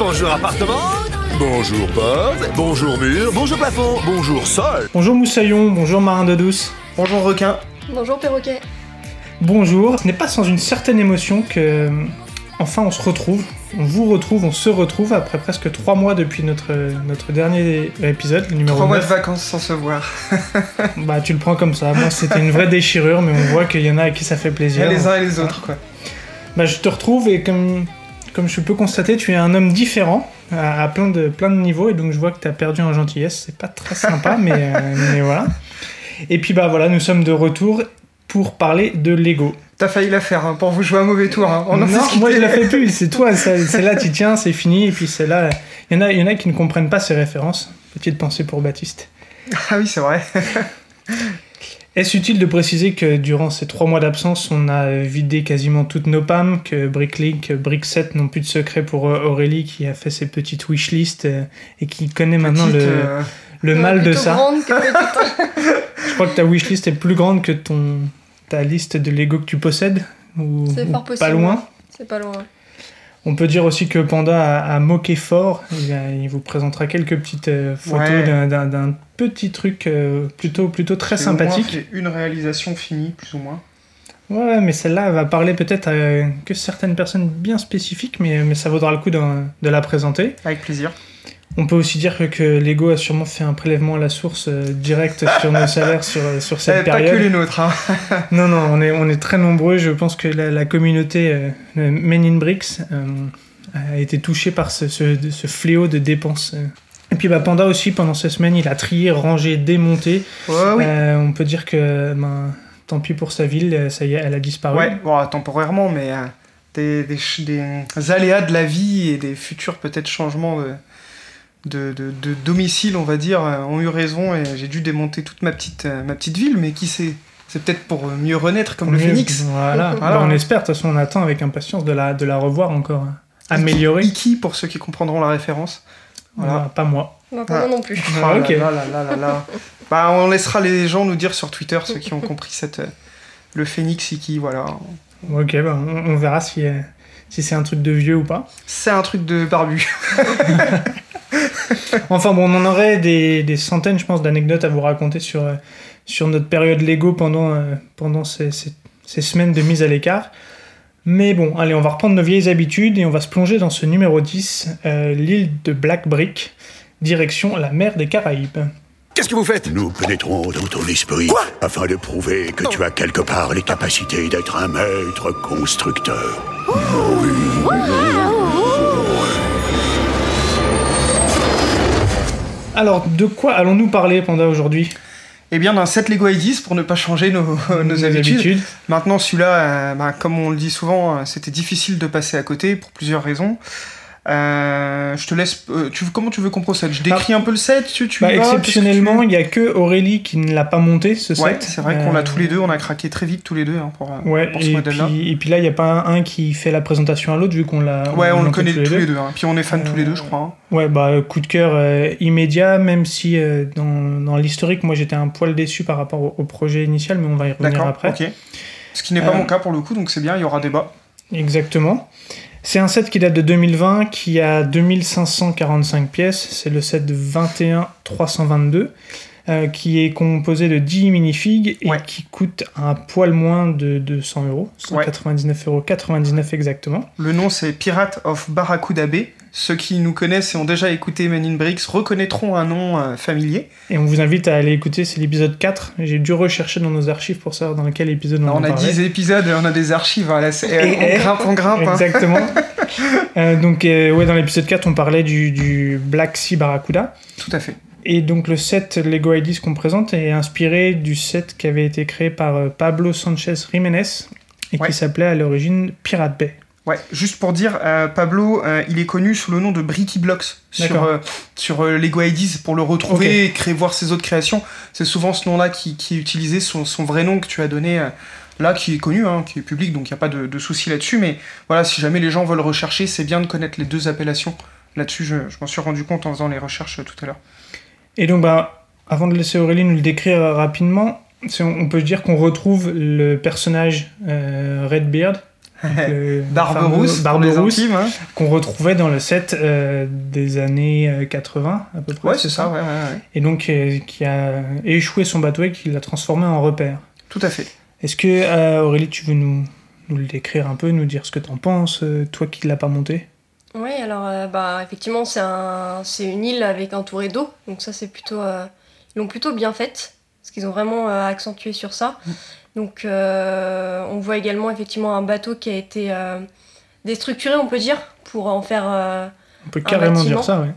bonjour appartement, bonjour porte, bonjour mur, bonjour plafond, bonjour sol. Bonjour Moussaillon, bonjour Marin de Douce. Bonjour requin. Bonjour perroquet. Bonjour. Ce n'est pas sans une certaine émotion que, euh, enfin, on se retrouve. On vous retrouve, on se retrouve après presque trois mois depuis notre, notre dernier épisode, le numéro Trois mois de 9. vacances sans se voir. Bah, tu le prends comme ça. Moi, c'était une vraie déchirure, mais on voit qu'il y en a à qui ça fait plaisir. les uns et les autres, quoi. Bah, je te retrouve et comme, comme je peux constater, tu es un homme différent à, à plein, de, plein de niveaux et donc je vois que tu as perdu en gentillesse. C'est pas très sympa, mais, euh, mais voilà. Et puis bah voilà, nous sommes de retour pour parler de Lego. T'as failli la faire hein, pour vous jouer un mauvais tour. Hein. On non, moi je la fais plus, c'est toi, ça- celle-là tu tiens, c'est fini, et puis celle-là, il y, en a- il y en a qui ne comprennent pas ces références. Petite pensée pour Baptiste. Ah oui, c'est vrai. Est-ce utile de préciser que durant ces trois mois d'absence, on a vidé quasiment toutes nos PAM, que Bricklink, Brick7 n'ont plus de secret pour euh, Aurélie qui a fait ses petites wishlists euh, et qui connaît maintenant le, euh, le mal de ça? Je crois que ta wishlist est plus grande que ton, ta liste de Lego que tu possèdes, ou, C'est ou fort pas possible. loin? C'est pas loin. On peut dire aussi que Panda a, a moqué fort. Il, a- il vous présentera quelques petites euh, photos Ouais. d'un- petit truc euh, plutôt, plutôt très au moins sympathique. fait une réalisation finie, plus ou moins. Ouais, mais celle-là elle va parler peut-être à que certaines personnes bien spécifiques, mais, mais ça vaudra le coup d'en- de la présenter. Avec plaisir. On peut aussi dire que, que Lego a sûrement fait un prélèvement à la source euh, direct sur nos salaires sur, sur cette Eh, pas période. que les nôtres. Hein. Non, non, on est, on est très nombreux. Je pense que la, la communauté euh, euh, Men in Bricks euh, a été touchée par ce, ce, ce fléau de dépenses. euh. Et puis bah, Panda aussi, pendant ces semaines, il a trié, rangé, démonté. Ouais, oui. Euh, on peut dire que ben, tant pis pour sa ville, euh, ça y est, elle a disparu. Ouais, bon, temporairement, mais euh, des, des, des aléas de la vie et des futurs peut-être changements de, de, de- de domicile, on va dire, euh, ont eu raison et j'ai dû démonter toute ma petite, euh, ma petite ville, mais qui sait? C'est peut-être pour euh, mieux renaître comme le phénix. Voilà, Voilà. Bah, on espère. De toute façon, on attend avec impatience de la, de la revoir encore euh, améliorée. Iki, pour ceux qui comprendront la référence. Voilà. Voilà, pas moi. Bah, pas Ah. moi non plus. Ah, ok. là là là là là. bah, on laissera les gens nous dire sur Twitter, ceux qui ont compris cette, le phénix Iki, voilà. Ok, bah, on, on verra si, si c'est un truc de vieux ou pas. C'est un truc de barbu. Enfin bon, on en aurait des, des centaines, je pense, d'anecdotes à vous raconter sur, euh, sur notre période Lego pendant, euh, pendant ces, ces- ces semaines de mise à l'écart. Mais bon, allez, on va reprendre nos vieilles habitudes et on va se plonger dans ce numéro 10, euh, l'île de Black Brick, direction la mer des Caraïbes. Qu'est-ce que vous faites? Nous pénétrons dans ton esprit afin de prouver que tu as quelque part les capacités d'être un maître constructeur. Alors, de quoi allons-nous parler pendant aujourd'hui? Eh bien, d'un set Lego ID pour ne pas changer nos, nos habitudes. Maintenant, celui-là, euh, bah, comme on le dit souvent, euh, c'était difficile de passer à côté pour plusieurs raisons. Euh, je te laisse. euh, tu, comment tu veux qu'on procède? Je décris un peu le set tu, tu Bah, vas, exceptionnellement, il n'y a que Aurélie qui ne l'a pas monté, ce Ouais, set. c'est vrai qu'on l'a Euh, tous les deux, on a craqué très vite tous les deux hein, pour, Ouais, pour ce modèle-là. et puis là, il n'y a pas un, un qui fait la présentation à l'autre, vu qu'on l'a. Ouais, on le connaît tous les deux. hein. Puis on est fans tous les deux, je crois. hein. Ouais, bah, coup de cœur immédiat, même si dans, dans l'historique, moi j'étais un poil déçu par rapport au, au projet initial, mais on va y revenir après. ok. Ce qui n'est pas mon cas pour le coup, donc c'est bien, il y aura débat. Exactement. C'est un set qui date de 2020, qui a 2545 pièces. C'est le set de 21 322, euh, qui est composé de 10 minifigs et Ouais. qui coûte un poil moins de 200 euros. 199 euros 99 exactement. Le nom c'est Pirate of Barracuda Bay. Ceux qui nous connaissent et ont déjà écouté Men in Bricks reconnaîtront un nom euh, familier. Et on vous invite à aller écouter, c'est l'épisode 4. J'ai dû rechercher dans nos archives pour savoir dans quel épisode on, Alors, on a parlait. 10 épisodes, on a des archives, hein, là, Et- on et- grimpe, on grimpe. hein. Exactement. Euh, donc, euh, ouais, dans l'épisode 4, on parlait du, du Black Sea Barracuda. Tout à fait. Et donc, le set Lego IDs qu'on présente est inspiré du set qui avait été créé par euh, Pablo Sanchez Jiménez et Ouais. qui s'appelait à l'origine Pirate Bay. Ouais, juste pour dire, euh, Pablo, euh, il est connu sous le nom de Bricky Blocks sur, euh, sur Lego IDs pour le retrouver et créer, voir ses autres créations. C'est souvent ce nom-là qui, qui est utilisé, son, son vrai nom que tu as donné là, qui est connu, hein, qui est public, donc il n'y a pas de, de souci là-dessus. Mais voilà, si jamais les gens veulent rechercher, c'est bien de connaître les deux appellations. Là-dessus, je, je m'en suis rendu compte en faisant les recherches tout à l'heure. Et donc, bah, avant de laisser Aurélie nous le décrire rapidement, on peut dire qu'on retrouve le personnage Redbeard le Barbe fameux rousse, pour Barbe les rousse, intimes, hein. qu'on retrouvait dans le set euh, des années euh, 80 à peu près. Ouais, c'est ça, ouais, ouais, ouais. Et donc euh, qui a échoué son bateau et qui l'a transformé en repère. Tout à fait. Est-ce que euh, Aurélie, tu veux nous, nous le décrire un peu, nous dire ce que t'en penses, euh, toi qui l'as pas monté? Oui, alors euh, bah, effectivement, c'est un, c'est une île avec entourée d'eau, donc ça c'est plutôt, euh, ils l'ont plutôt bien faite, parce qu'ils ont vraiment euh, accentué sur ça. Donc euh, on voit également effectivement un bateau qui a été euh, déstructuré, on peut dire, pour en faire On peut carrément dire ça, ouais.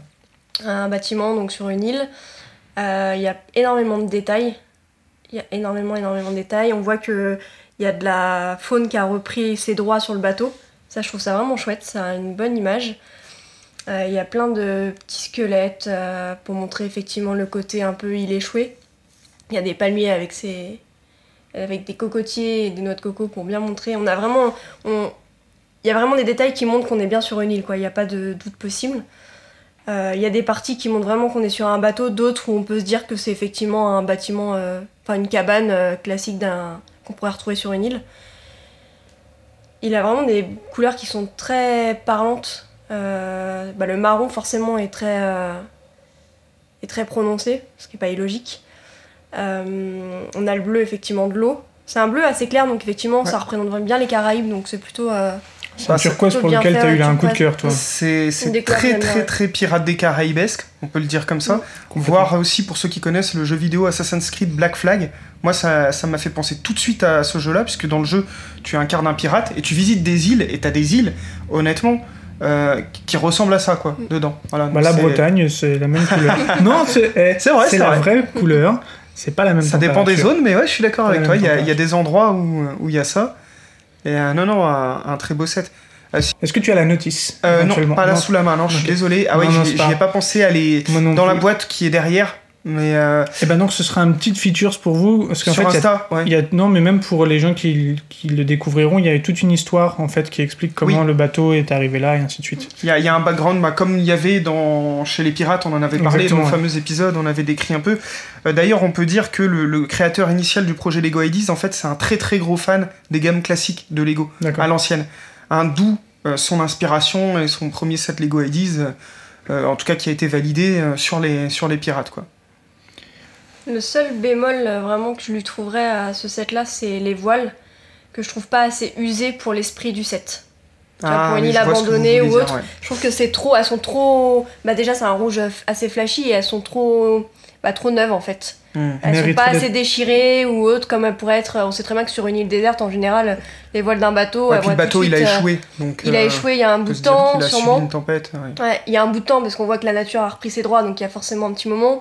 un bâtiment donc sur une île. Il y a énormément de détails. Il y a énormément, énormément de détails. On voit que il y a de la faune qui a repris ses droits sur le bateau. Ça, je trouve ça vraiment chouette. Ça a une bonne image. Euh, Il y a plein de petits squelettes euh, pour montrer effectivement le côté un peu île échouée. Il y a des palmiers avec ses avec des cocotiers et des noix de coco pour bien montrer. On a vraiment, on- il y a vraiment des détails qui montrent qu'on est bien sur une île. Quoi. Il n'y a pas de doute possible. Euh, Il y a des parties qui montrent vraiment qu'on est sur un bateau, d'autres où on peut se dire que c'est effectivement un bâtiment, euh, enfin une cabane euh, classique d'un qu'on pourrait retrouver sur une île. Il a vraiment des couleurs qui sont très parlantes. Bah, le marron forcément est très, est très prononcé, ce qui n'est pas illogique. Euh, on a le bleu effectivement de l'eau. C'est un bleu assez clair, donc effectivement ça représente vraiment bien les Caraïbes, donc c'est plutôt... euh, C'est un c'est turquoise pour lequel fait, t'as eu là un coup de cœur, toi. C'est très très ouais. très Pirates des Caraïbesque, on peut le dire comme ça. Voir aussi pour ceux qui connaissent le jeu vidéo Assassin's Creed Black Flag, moi ça ça m'a fait penser tout de suite à ce jeu-là, puisque dans le jeu tu incarnes un pirate et tu visites des îles et t'as des îles, honnêtement, euh, qui ressemblent à ça quoi, dedans. Voilà, Bah, la Bretagne, c'est la même couleur. non, c'est eh, C'est vrai, c'est c'est la vrai. vraie couleur. C'est pas la même Ça dépend des zones, mais ouais, je suis d'accord avec toi. Il y, a, il y a des endroits où où il y a ça. Et euh, non, non, un, un très beau set. Est-ce que tu as la notice Euh, non, pas là Non. sous la main, non, je suis désolé. Ah ouais, j'y ai pas pensé. Moi non Dans la boîte qui est derrière, mais euh, Et ben donc ce sera un petit features pour vous parce qu'en sur fait il y a- Insta, ouais. il y a, non mais même pour les gens qui, qui le découvriront, il y a toute une histoire en fait qui explique comment Oui. le bateau est arrivé là et ainsi de suite. Il y, a, il y a un background, bah, comme il y avait dans, chez les pirates, on en avait parlé Exactement, dans le ouais. fameux épisode, on avait décrit un peu. Euh, D'ailleurs, on peut dire que le, le créateur initial du projet Lego Ideas, en fait, c'est un très très gros fan des gammes classiques de Lego, à l'ancienne. Un d'où euh, son inspiration et son premier set Lego Ideas, euh, en tout cas qui a été validé euh, sur, les, sur les pirates. Quoi. Le seul bémol euh, vraiment que je lui trouverais à ce set-là, c'est les voiles, que je trouve pas assez usées pour l'esprit du set. Vois, pour une île abandonnée ou dire, autre. ouais. Je trouve que c'est trop, elles sont trop. Bah déjà c'est un rouge assez flashy et elles sont trop, bah, trop neuves en fait. Hmm. Elles sont Mériterait pas assez déchirées ou autres comme elles pourraient être. On sait très bien que sur une île déserte en général, les voiles d'un bateau. Ouais, puis le bateau, il a euh, échoué. Donc, Il a euh, échoué il y a un bout de temps subi sûrement. une tempête. Ouais, il y a un bout de temps parce qu'on voit que la nature a repris ses droits, donc il y a forcément un petit moment.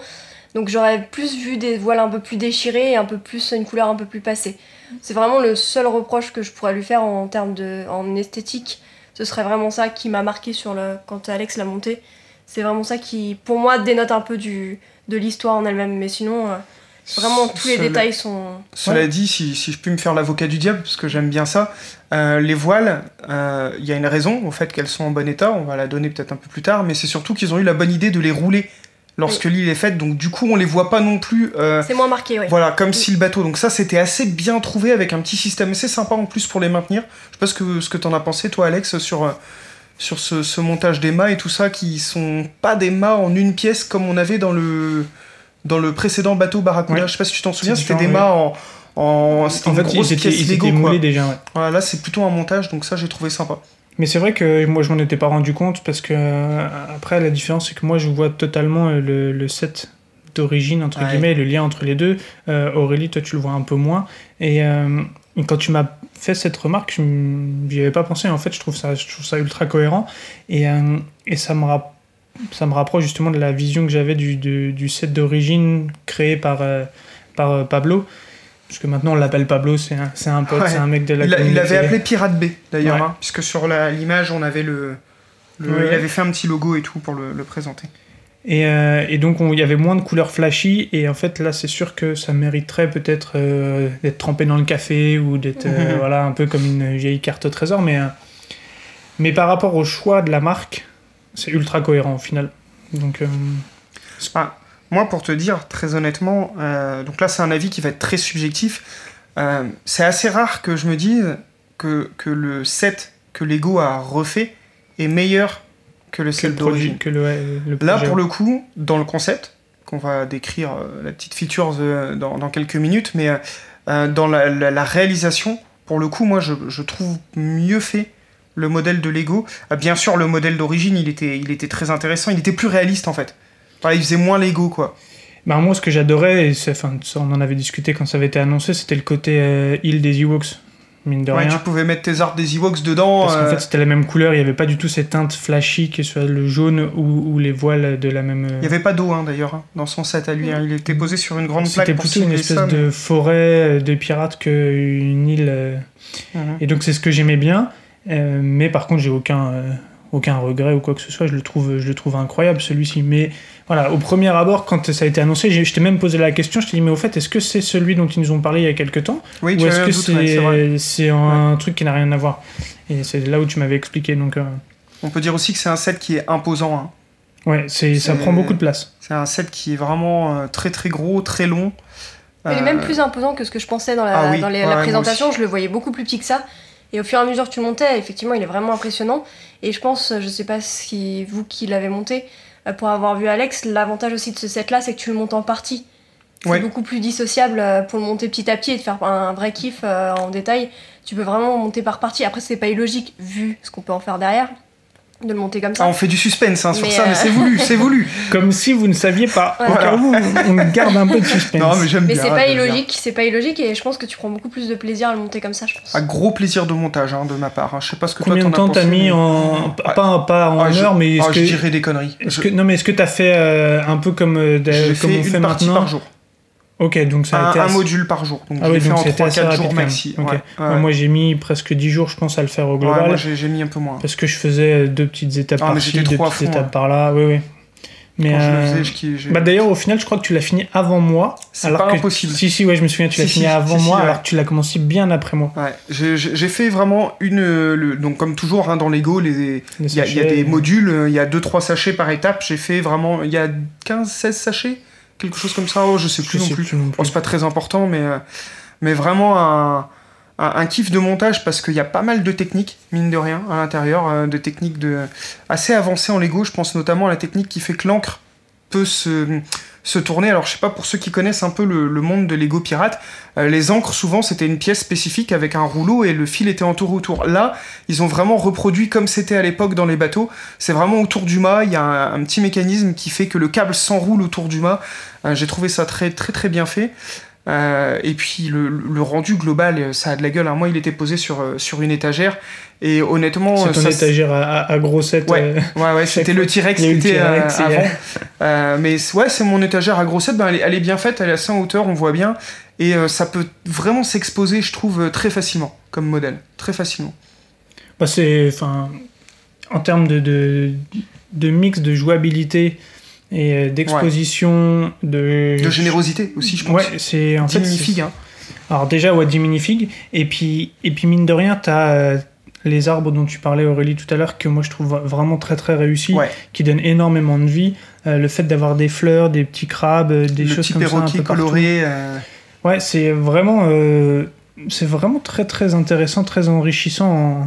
Donc j'aurais plus vu des voiles un peu plus déchirées et un peu plus une couleur un peu plus passée. C'est vraiment le seul reproche que je pourrais lui faire en termes de en esthétique. Ce serait vraiment ça qui m'a marqué sur le quand Alex l'a monté. C'est vraiment ça qui, pour moi, dénote un peu du de l'histoire en elle-même. Mais sinon, euh, vraiment tous les Cela- détails sont. Cela Ouais. dit, si, si je puis me faire l'avocat du diable, parce que j'aime bien ça, euh, les voiles, euh, il y a une raison au fait qu'elles sont en bon état, on va la donner peut-être un peu plus tard, mais c'est surtout qu'ils ont eu la bonne idée de les rouler lorsque l'île est faite, donc du coup on les voit pas non plus, euh, C'est moins marqué, oui. voilà, comme si le bateau. Donc ça c'était assez bien trouvé avec un petit système assez sympa en plus pour les maintenir. Je sais pas ce que, ce que t'en as pensé toi Alex sur, euh, sur ce, ce montage des mâts et tout ça, qui sont pas des mâts en une pièce comme on avait dans le, dans le précédent bateau Barracuda. Ouais. Je sais pas si tu t'en souviens, c'était des mâts en... en c'était En une fait, grosse ils étaient, pièce ils étaient moulés déjà. ouais. Voilà, là c'est plutôt un montage, donc ça j'ai trouvé sympa. Mais c'est vrai que moi je m'en étais pas rendu compte parce que euh, après la différence c'est que moi je vois totalement euh, le, le set d'origine entre Ouais. guillemets, le lien entre les deux. Euh, Aurélie, toi tu le vois un peu moins. Et, euh, quand tu m'as fait cette remarque, je j'y avais pas pensé. En fait, je trouve ça, je trouve ça ultra cohérent et, euh, et ça me ça me rapproche justement de la vision que j'avais du, du, du set d'origine créé par, par Pablo. Parce que maintenant on l'appelle Pablo, c'est un, c'est un pote, Ouais. c'est un mec de la Il, il communauté. avait appelé Pirate B d'ailleurs, Ouais. hein, puisque sur la- l'image on avait le. le- Ouais. Il avait fait un petit logo et tout pour le, le présenter. Et, euh, et donc on- il y avait moins de couleurs flashy et en fait là c'est sûr que ça mériterait peut-être euh, d'être trempé dans le café ou d'être euh, voilà un peu comme une vieille carte au trésor mais mais par rapport au choix de la marque c'est ultra cohérent au final donc euh, Ah, moi, pour te dire, très honnêtement, euh, donc là, c'est un avis qui va être très subjectif. Euh, c'est assez rare que je me dise que, que le set que Lego a refait est meilleur que le set d'origine. ouais, Là, pour le coup, dans le concept, qu'on va décrire euh, la petite feature dans, dans quelques minutes, mais dans la, la- la réalisation, pour le coup, moi, je, je trouve mieux fait le modèle de Lego. Ah, bien sûr, le modèle d'origine, il était, il était très intéressant, il était plus réaliste en fait. Il faisait moins Lego, quoi. Bah, moi, ce que j'adorais, et enfin, on en avait discuté quand ça avait été annoncé, c'était le côté euh, île des Ewoks, mine de Ouais, rien. tu pouvais mettre tes arts des Ewoks dedans. Parce qu'en euh, fait, c'était la même couleur, il n'y avait pas du tout ces teintes flashy, que soit le jaune ou, ou les voiles de la même. euh, Il n'y avait pas d'eau hein, d'ailleurs hein, dans son set à lui. hein. Il était posé sur une grande plaque C'était plutôt une espèce ça, de forêt de pirates qu'une île. Mhm. Et donc, c'est ce que j'aimais bien. Euh, mais par contre, j'ai aucun, aucun regret ou quoi que ce soit. Je le trouve, je le trouve incroyable celui-ci. Mais voilà, au premier abord, quand ça a été annoncé, je t'ai même posé la question. Je t'ai dit, mais au fait, est-ce que c'est celui dont ils nous ont parlé il y a quelques temps Oui, Ou tu est-ce que ouais, c'est un truc qui n'a rien à voir Et c'est là où tu m'avais expliqué. Donc, euh, On peut dire aussi que c'est un set qui est imposant. hein. ouais, c'est, ça prend beaucoup de place. C'est un set qui est vraiment euh, très très gros, très long. Il est Euh, même plus imposant que ce que je pensais dans la, Ah oui, dans les- ouais, la moi présentation. Je le voyais beaucoup plus petit que ça. Et au fur et à mesure que tu montais, effectivement, il est vraiment impressionnant. Et je pense, je sais pas si vous qui l'avez monté, euh, pour avoir vu Alex, l'avantage aussi de ce set-là, c'est que tu le montes en partie. C'est Ouais. beaucoup plus dissociable euh, pour le monter petit à petit et de faire un vrai kiff euh, en détail. Tu peux vraiment monter par partie. Après, c'est pas illogique vu ce qu'on peut en faire derrière, de le monter comme ça. Ah, on fait du suspense hein, sur Mais, ça, mais euh, c'est voulu, c'est voulu. Comme si vous ne saviez pas. Au Voilà. cas où, on garde un peu de suspense. Non, mais j'aime Mais bien. c'est pas illogique, c'est pas illogique et je pense que tu prends beaucoup plus de plaisir à le monter comme ça, je pense. Un gros plaisir de montage hein, de ma part. hein. Je sais pas ce que Combien toi de temps t'as mis mais- en. Ah, Pas, pas en ah, je- heure, mais est-ce ah, que. je dirais des conneries. Est-ce Je- que, non, mais est-ce que tu as fait euh, un peu comme, euh, comme fait on une fait partie maintenant par jour. Ok, donc ça a Un, été un module par jour. Donc Ah je oui, l'ai fait en c'était assez 3-4 rapide jours maxi. Ouais, Ouais, moi j'ai mis presque 10 jours, je pense, à le faire au global. moi j'ai mis un peu moins. parce que je faisais deux petites étapes Ah, par-ci, j'étais deux petites fond, étapes par là. Oui, oui. Mais euh, bah d'ailleurs, au final, je crois que tu l'as fini avant moi. C'est pas que- impossible. Si, si, ouais, je me souviens, tu l'as Si, fini si, avant moi, ouais. alors que tu l'as commencé bien après moi. Ouais, j'ai fait vraiment une. euh, le- donc, comme toujours, hein, dans Lego, les- il y, a- des euh, modules, euh, il y a 2-3 sachets par étape. J'ai fait vraiment. Il y a 15-16 sachets Quelque chose comme ça. Oh, je sais je plus non sais plus. non c'est pas très important, mais, euh, mais vraiment un, un, un kiff de montage parce qu'il y a pas mal de techniques, mine de rien, à l'intérieur, euh, de techniques de, assez avancées en Lego. Je pense notamment à la technique qui fait que l'encre se, tourner. Alors, je sais pas, pour ceux qui connaissent un peu le, monde de Lego Pirate, euh, les encres, souvent, c'était une pièce spécifique avec un rouleau et le fil était entouré autour. Là, ils ont vraiment reproduit comme c'était à l'époque dans les bateaux. C'est vraiment autour du mât, il y a un, un petit mécanisme qui fait que le câble s'enroule autour du mât. Euh, J'ai trouvé ça très très très bien fait. Euh, et puis le, le rendu global, euh, ça a de la gueule. hein. Moi, il était posé sur, euh, sur une étagère. Et honnêtement, C'est ça, étagère à, grossettes. Ouais. euh, Ouais, ouais, c'était le T-Rex qui était avant. Euh, mais ouais, c'est mon étagère à grossette. Ben, elle, est, elle est bien faite, elle est assez en hauteur, on voit bien. Et ça peut vraiment s'exposer, je trouve, très facilement comme modèle. Très facilement. Bah, c'est, en termes de, de, de mix de jouabilité et euh, d'exposition, de... De générosité aussi, je pense. Ouais, c'est en 10 fait, minifigs, c'est- hein. Alors déjà, ouais, 10 minifigs. Et puis, et puis mine de rien, t'as euh, les arbres dont tu parlais, Aurélie, tout à l'heure, que moi je trouve vraiment très très réussis, Ouais. qui donnent énormément de vie. Euh, le fait d'avoir des fleurs, des petits crabes, des le choses petit comme ça un peu coloré. euh, Ouais, c'est vraiment, euh, c'est vraiment très très intéressant, très enrichissant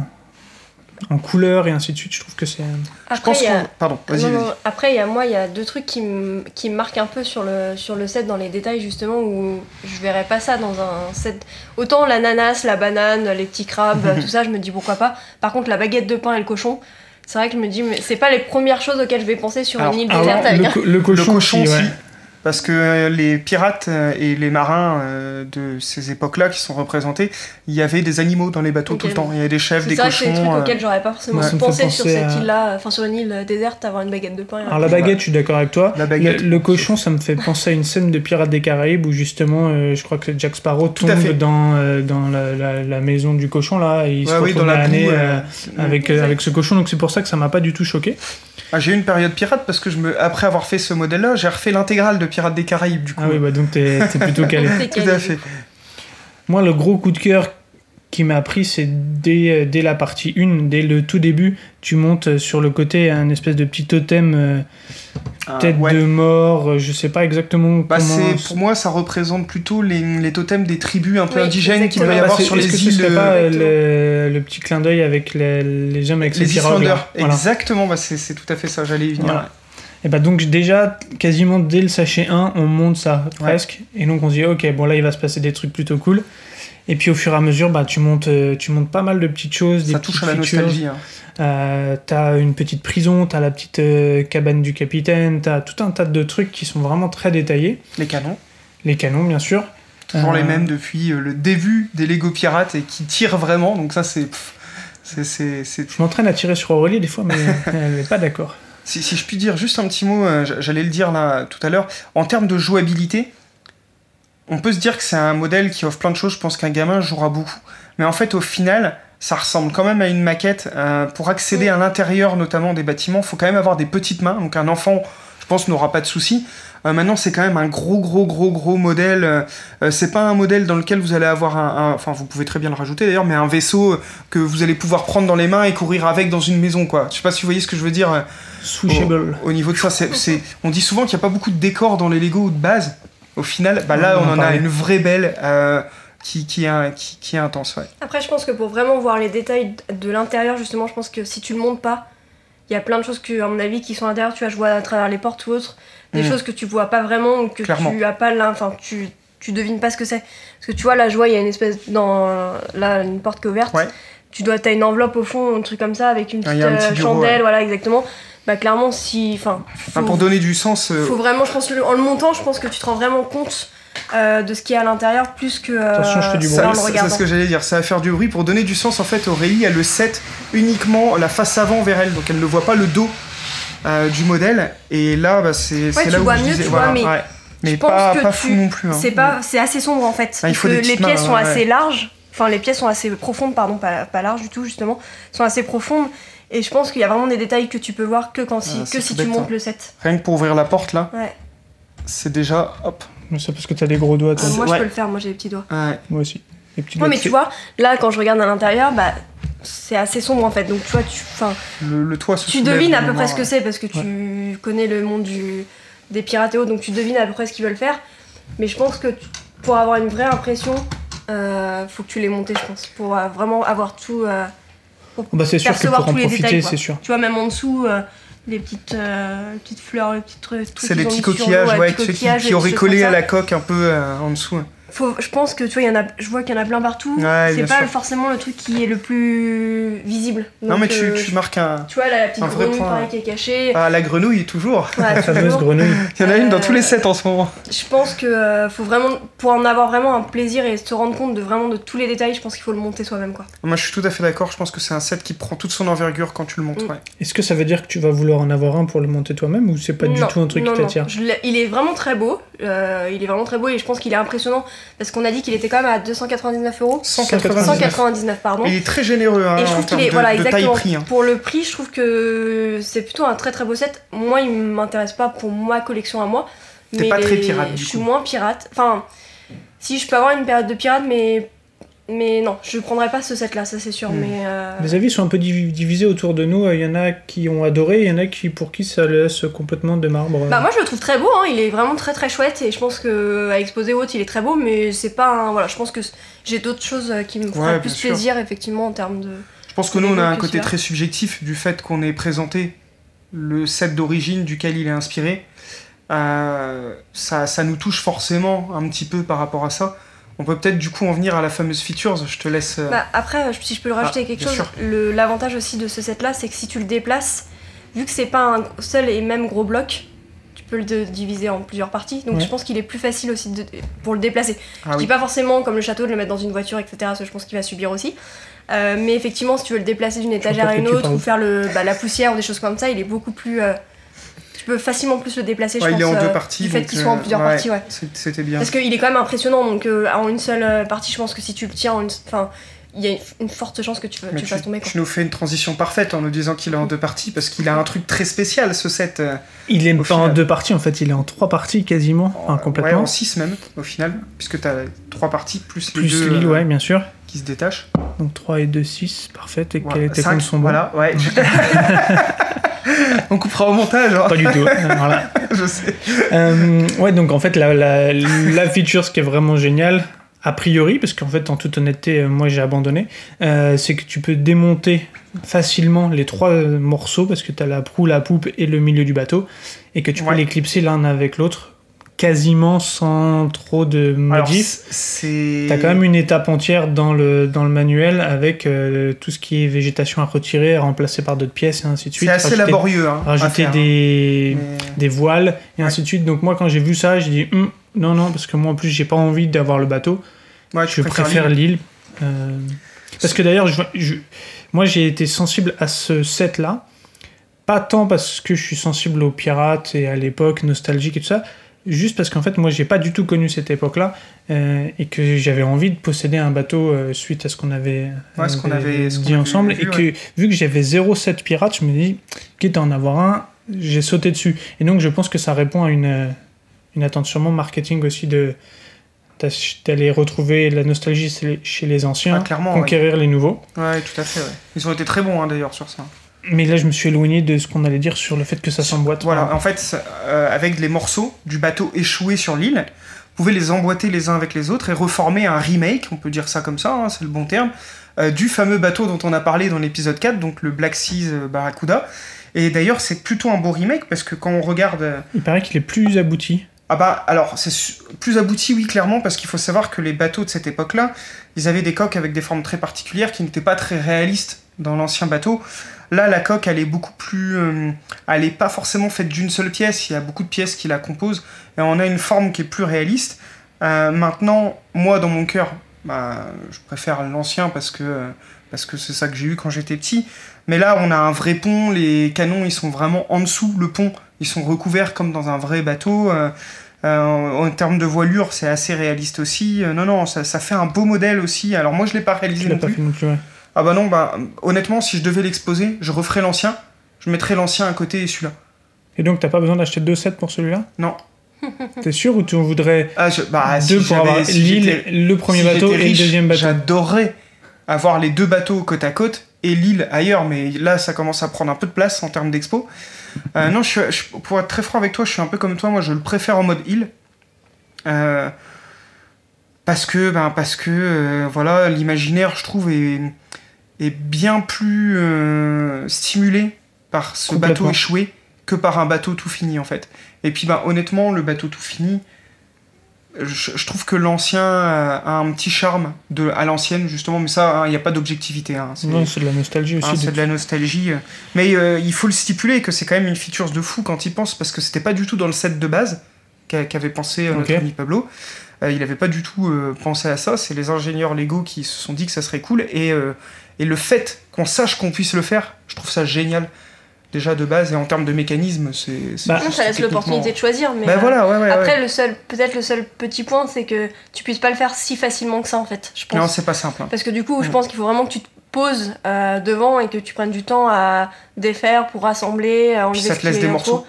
en, couleurs et ainsi de suite. Je trouve que c'est. Je Après, pense a- qu'on- Pardon, vas-y, Après, il y a moi, il y a deux trucs qui me qui marquent un peu sur le, sur le set, dans les détails, justement, où je verrais pas ça dans un set. Autant l'ananas, la banane, les petits crabes, tout ça, je me dis pourquoi pas. Par contre, la baguette de pain et le cochon, c'est vrai que je me dis, mais c'est pas les premières choses auxquelles je vais penser sur Alors, une île déserte avec le, co- le cochon, le cochon aussi. Parce que euh, les pirates euh, et les marins euh, de ces époques-là qui sont représentés, il y avait des animaux dans les bateaux tout le temps. Il y avait des chèvres, C'est des vrai que c'est des trucs cochons. euh, auxquels j'aurais pas forcément Ouais, ça pensé sur cette à- île-là, enfin sur une île déserte, avoir une baguette de pain. Alors la baguette, je suis d'accord avec toi. La baguette. Le, le cochon, ça me fait penser à une scène de Pirates des Caraïbes où justement, euh, je crois que Jack Sparrow Tout à tombe fait. dans, euh, dans la, la- la maison du cochon là, et il se Ouais, oui, retrouve dans la euh, euh, avec, euh, avec ce cochon. Donc c'est pour ça que ça m'a pas du tout choqué. Ah, j'ai eu une période pirate parce que je me, après avoir fait ce modèle-là, j'ai refait l'intégrale de Pirates des Caraïbes du coup. Ah oui, bah donc t'es t'es plutôt calé. Tout à fait. Moi, le gros coup de cœur qui m'a appris, c'est dès, dès la partie 1, dès le tout début, tu montes sur le côté un espèce de petit totem, euh, Ah, tête ouais. de mort, euh, je sais pas exactement Bah, comment. c'est, pour moi, ça représente plutôt les, les totems des tribus un peu Oui, indigènes qu'il doit y Bah, avoir c'est- sur les que îles. euh, pas euh, le, le petit clin d'œil avec les, les hommes avec les Islanders. Voilà. Exactement, bah, c'est, tout à fait ça, j'allais y venir. Voilà. Et bah donc déjà, quasiment dès le sachet 1, on monte ça presque. Et donc on se dit, ok, bon là il va se passer des trucs plutôt cool. Et puis au fur et à mesure, bah, tu, montes, euh, tu montes pas mal de petites choses. Ça des touche petites à la features. nostalgie. hein. Euh, t'as une petite prison, t'as la petite euh, cabane du capitaine, t'as tout un tas de trucs qui sont vraiment très détaillés. Les canons, Les canons, bien sûr. toujours Euh, les mêmes depuis le début des Lego Pirates et qui tirent vraiment, donc ça c'est. c'est, c'est, c'est- Je m'entraîne à tirer sur Aurélie des fois, mais elle n'est pas d'accord. Si, si je puis dire juste un petit mot, j'allais le dire là tout à l'heure, en termes de jouabilité, on peut se dire que c'est un modèle qui offre plein de choses, je pense qu'un gamin jouera beaucoup. Mais en fait, au final, ça ressemble quand même à une maquette. euh, pour accéder à l'intérieur, notamment des bâtiments, il faut quand même avoir des petites mains. Donc un enfant, je pense, n'aura pas de souci. Euh, maintenant, c'est quand même un gros, gros, gros, gros modèle. Euh, c'est pas un modèle dans lequel vous allez avoir un, un- Enfin, vous pouvez très bien le rajouter d'ailleurs, mais un vaisseau que vous allez pouvoir prendre dans les mains et courir avec dans une maison, quoi. Je sais pas si vous voyez ce que je veux dire. Switchable. au niveau de ça, c'est, on dit souvent qu'il n'y a pas beaucoup de décors dans les Lego de base. Au final, bah là, On on en en a une vraie belle euh, qui, qui, est, qui, qui est intense. Ouais. Après, je pense que pour vraiment voir les détails de l'intérieur, justement, je pense que si tu le montes pas, il y a plein de choses que, à mon avis, qui sont à l'intérieur. Tu vois, je vois à travers les portes ou autres, des Mm. choses que tu vois pas vraiment ou que Clairement. tu as pas là. Enfin, tu, tu devines pas ce que c'est. Parce que tu vois, là, je vois, il y a une espèce. Dans, là, une porte qui est ouverte. Ouais. Tu dois, t'as une enveloppe au fond, un truc comme ça, avec une Ah, petite un euh, bureau, chandelle, ouais. voilà, exactement. Bah, clairement, si. Enfin, faut- pour donner du sens, euh, faut vraiment, je pense, le- en le montant, je pense que tu te rends vraiment compte euh, de ce qu'il y a à l'intérieur plus que. euh, Attention, je fais du bruit. ça, en le c'est- ce que j'allais dire. Ça va faire du bruit. Pour donner du sens, en fait, Aurélie, elle le set uniquement la face avant vers elle. Donc elle ne voit pas le dos euh, du modèle. Et là, bah, c'est c'est tu là où vois je mieux, disais. tu vois, mais ouais. Mais je pense pas, que pas tu- fou non plus. hein. C'est pas, c'est assez sombre en fait. Ah, il faut que les pièces mains, sont ouais. assez larges. Enfin, les pièces sont assez profondes, pardon, pas, pas larges du tout justement. Sont assez profondes. Et je pense qu'il y a vraiment des détails que tu peux voir que quand si, Ah, que si tu montes hein. le set. Rien que pour ouvrir la porte, là, Ouais. c'est déjà. Hop. Mais C'est parce que t'as des gros doigts. Ah, moi, ouais. je peux le faire. Moi, j'ai les petits doigts. Ouais. Moi aussi. Les petits Ouais, doigts mais de tu vois, là, quand je regarde à l'intérieur, bah, c'est assez sombre en fait. Donc, tu vois, tu, enfin, Le, le toit se tu devines à peu près ce que c'est parce que tu connais le monde du, des pirates et autres, donc tu devines à peu près ce qu'ils veulent faire. Mais je pense que tu- pour avoir une vraie impression, euh, faut que tu les montes, je pense, pour euh, vraiment avoir tout. euh, Bah, c'est sûr que pour en tous les détails, quoi. sûr. Tu vois, même en dessous, euh, les petites, euh, les petites fleurs, les petits trucs. C'est ont petits coquillages, ouais, qui, coquillages, qui auraient collé à la coque un peu euh, en dessous. Faut, je pense que tu vois, il y en a, je vois qu'il y en a plein partout. Ouais, c'est pas sûr. forcément le truc qui est le plus visible. non, mais tu, euh, tu marques un. tu vois, là, la petite grenouille pareil qui est cachée. Ah, la grenouille, toujours. Ouais, La fameuse toujours. grenouille. Il y en a une dans tous les Euh, sets en ce moment. Je pense que euh, faut vraiment, pour en avoir vraiment un plaisir et se rendre compte de vraiment de tous les détails, je pense qu'il faut le monter soi-même quoi. Moi, je suis tout à fait d'accord. Je pense que c'est un set qui prend toute son envergure quand tu le montes. Mm. Ouais. Est-ce que ça veut dire que tu vas vouloir en avoir un pour le monter toi-même ou c'est pas du tout un truc non, qui non. t'attire? Il est vraiment très beau. Euh, il est vraiment très beau et je pense qu'il est impressionnant parce qu'on a dit qu'il était quand même à 299 euros. 199. 199 pardon. Et il est très généreux hein, Et je trouve qu'il est de, voilà de exactement hein. pour le prix, je trouve que c'est plutôt un très très beau set. Moi, il m'intéresse pas pour ma collection à moi. T'es mais pas très pirate, du Je suis moins pirate. Enfin, si je peux avoir une période de pirate, mais mais non, je prendrais pas ce set là, ça c'est sûr. Hmm. Mais euh, Les avis sont un peu divi- divisés autour de nous. Il y en a qui ont adoré, il y en a qui pour qui ça laisse complètement de marbre. Bah moi je le trouve très beau, hein. il est vraiment très très chouette et je pense que à exposer haute il est très beau, mais c'est pas un... voilà, je pense que j'ai d'autres choses euh, qui me feraient Ouais, plus sûr. plaisir effectivement en termes de. Je pense que nous, on a un côté très subjectif du fait qu'on ait présenté le set d'origine duquel il est inspiré. Euh, ça, ça nous touche forcément un petit peu par rapport à ça. On peut peut-être du coup en venir à la fameuse features. Je te laisse. euh, Bah après, je- si je peux le rajouter Ah, quelque chose, l'avantage aussi de ce set là, c'est que si tu le déplaces, vu que c'est pas un seul et même gros bloc, tu peux le diviser en plusieurs parties. Donc Ouais. je pense qu'il est plus facile aussi de- pour le déplacer. ah Je oui. dis pas forcément comme le château de le mettre dans une voiture, etc. parce que je pense qu'il va subir aussi. Euh, mais effectivement, si tu veux le déplacer d'une étagère à une autre ou faire le, bah, la poussière ou des choses comme ça, il est beaucoup plus. euh, peux facilement plus le déplacer, Ouais, je il est pense. en deux euh, parties. Du fait qu'il soit en euh, plusieurs ouais, parties, ouais. C'était bien. Parce qu'il est quand même impressionnant, donc euh, en une seule partie, je pense que si tu le tiens en une. Enfin, il y a une forte chance que tu, tu fasses tomber. Quoi. tu nous fais une transition parfaite en nous disant qu'il est en deux parties parce qu'il a un truc très spécial ce set. euh, Il est pas en deux parties, en fait, il est en trois parties quasiment, enfin, ouais, complètement. en six même au final, puisque tu as trois parties plus, les Plus deux l'île, euh, ouais, bien sûr. qui se détachent. Donc 3 et 2, 6, parfait. Et cinq, comptes sont bons. Voilà, ouais. On coupera au montage, hein, Pas du tout. euh, voilà. je sais. Euh, ouais, donc en fait, la, la, la feature, ce qui est vraiment génial, a priori, parce qu'en fait, en toute honnêteté, euh, moi j'ai abandonné, euh, c'est que tu peux démonter facilement les trois euh, morceaux, parce que tu as la proue, la poupe et le milieu du bateau, et que tu peux les clipser l'un avec l'autre, quasiment sans trop de modifs. c'est. T'as quand même une étape entière dans le, dans le manuel avec euh, tout ce qui est végétation à retirer, à remplacer par d'autres pièces et ainsi de suite. C'est assez Rajouter- laborieux. Hein, Rajouter faire, des, hein. Mais- des voiles et Ouais. ainsi de suite. Donc moi quand j'ai vu ça, j'ai dit Hum, non non parce que moi en plus j'ai pas envie d'avoir le bateau. Ouais, je préfère l'île. l'île. Euh, parce que d'ailleurs je, je- moi j'ai été sensible à ce set là. Pas tant parce que je suis sensible aux pirates et à l'époque nostalgique et tout ça. Juste parce qu'en fait, moi, j'ai pas du tout connu cette époque-là euh, et que j'avais envie de posséder un bateau euh, suite à ce qu'on avait, Ouais, ce qu'on avait- ce qu'on dit ensemble. vu, et que vu que j'avais 0,7 pirate, je me dis, quitte à en avoir un, j'ai sauté dessus. Et donc, je pense que ça répond à une, une attente sûrement marketing aussi de d'aller retrouver la nostalgie chez les- anciens, Ah, clairement, conquérir les nouveaux. Ouais, tout à fait. ouais. Ils ont été très bons hein, d'ailleurs sur ça. Mais là, je me suis éloigné de ce qu'on allait dire sur le fait que ça s'emboîte. Voilà, en fait, euh, avec les morceaux du bateau échoué sur l'île, vous pouvez les emboîter les uns avec les autres et reformer un remake, on peut dire ça comme ça, hein, c'est le bon terme, euh, du fameux bateau dont on a parlé dans l'épisode 4, donc le Black Seas euh, Barracuda. Et d'ailleurs, c'est plutôt un beau remake parce que quand on regarde. Il paraît qu'il est plus abouti. Ah bah alors c'est plus abouti oui clairement parce qu'il faut savoir que les bateaux de cette époque-là, ils avaient des coques avec des formes très particulières qui n'étaient pas très réalistes dans l'ancien bateau. Là la coque elle est beaucoup plus, euh, elle est pas forcément faite d'une seule pièce, il y a beaucoup de pièces qui la composent et on a une forme qui est plus réaliste. Euh, maintenant moi dans mon cœur, bah, je préfère l'ancien parce que parce que c'est ça que j'ai eu quand j'étais petit. Mais là on a un vrai pont, les canons ils sont vraiment en dessous le pont, ils sont recouverts comme dans un vrai bateau. euh, euh, en termes de voilure, c'est assez réaliste aussi. Euh, non, non, ça, ça fait un beau modèle aussi. Alors moi, je l'ai pas réalisé non pas plus. non plus, ouais. Ah bah non, bah honnêtement, si je devais l'exposer, je referais l'ancien. Je mettrais l'ancien à côté et celui-là. Et donc, t'as pas besoin d'acheter deux sets pour celui-là? Non. T'es sûr ou tu en voudrais Ah, je- bah, deux si pour avoir si l'île, le premier si bateau et le deuxième bateau? J'adorerais avoir les deux bateaux côte à côte et l'île ailleurs, mais là, ça commence à prendre un peu de place en termes d'expo. Euh, non, je, suis- je- pour être très franc avec toi, je suis un peu comme toi. Moi, je le préfère en mode île. Euh, parce que, ben, parce que euh, voilà, l'imaginaire, je trouve, est, est bien plus stimulé par ce bateau échoué que par un bateau tout fini, en fait. Et puis, ben, honnêtement, le bateau tout fini, je, je trouve que l'ancien a un petit charme de, à l'ancienne, justement, mais ça, hein, il n'y a pas d'objectivité. hein, Non, c'est de la nostalgie aussi. Hein, de- c'est de la nostalgie. Mais euh, il faut le stipuler que c'est quand même une feature de fou quand il pense, parce que c'était pas du tout dans le set de base qu'a- qu'avait pensé euh, notre ami Pablo. Euh, il avait pas du tout euh, pensé à ça. C'est les ingénieurs légaux qui se sont dit que ça serait cool. Et, et le fait qu'on sache qu'on puisse le faire, je trouve ça génial. Déjà de base, et en termes de mécanisme, c'est. Bah, ça laisse l'opportunité de choisir, mais Bah euh, voilà, ouais, ouais. après ouais. le seul, peut-être le seul petit point, c'est que tu puisses pas le faire si facilement que ça en fait. Je pense. Non, c'est pas simple. hein. Parce que du coup, je Mm. pense qu'il faut vraiment que tu te poses euh, devant et que tu prennes du temps à défaire pour rassembler, à enlever ça ce te laisse des morceaux.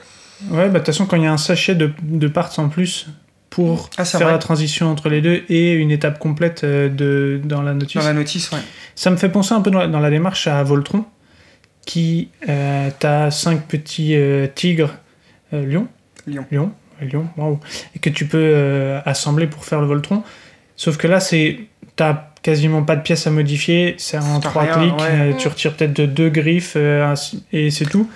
Ouais, bah de toute façon, quand il y a un sachet de, de parts en plus pour Ah, c'est faire vrai. la transition entre les deux et une étape complète euh, de, dans la notice, Dans la notice, ouais. ça me fait penser un peu dans la, dans la démarche à Voltron, qui euh, t'as cinq petits euh, tigres euh, lions. Lion. Lion, lion, waouh. Et que tu peux euh, assembler pour faire le Voltron. Sauf que là, c'est t'as quasiment pas de pièces à modifier, c'est en trois clics, ouais. tu retires peut-être de deux griffes et c'est tout.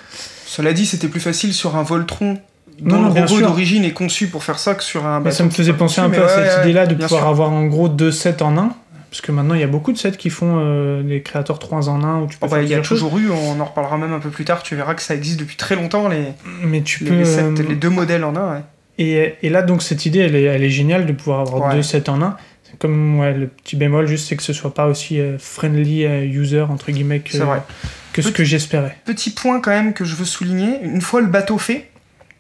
Cela dit, c'était plus facile sur un Voltron Non, dont non, le robot d'origine est conçu pour faire ça que sur un Bah, bateau ça me faisait penser un peu mais à cette idée-là de pouvoir avoir en gros deux sets en un. Parce que maintenant, il y a beaucoup de sets qui font euh, des créateurs 3 en 1 où tu peux Oh, bah, il y a choses. toujours eu, on en reparlera même un peu plus tard, tu verras que ça existe depuis très longtemps, les, Mais tu les, peux. les sets- euh, les deux modèles en un. ouais. et, et là, donc, cette idée, elle est, elle est géniale de pouvoir avoir Ouais. deux sets en un. Comme ouais, le petit bémol, juste, c'est que ce soit pas aussi euh, friendly euh, user, entre guillemets, que, vrai. que ce que j'espérais. Petit point quand même que je veux souligner, une fois le bateau fait,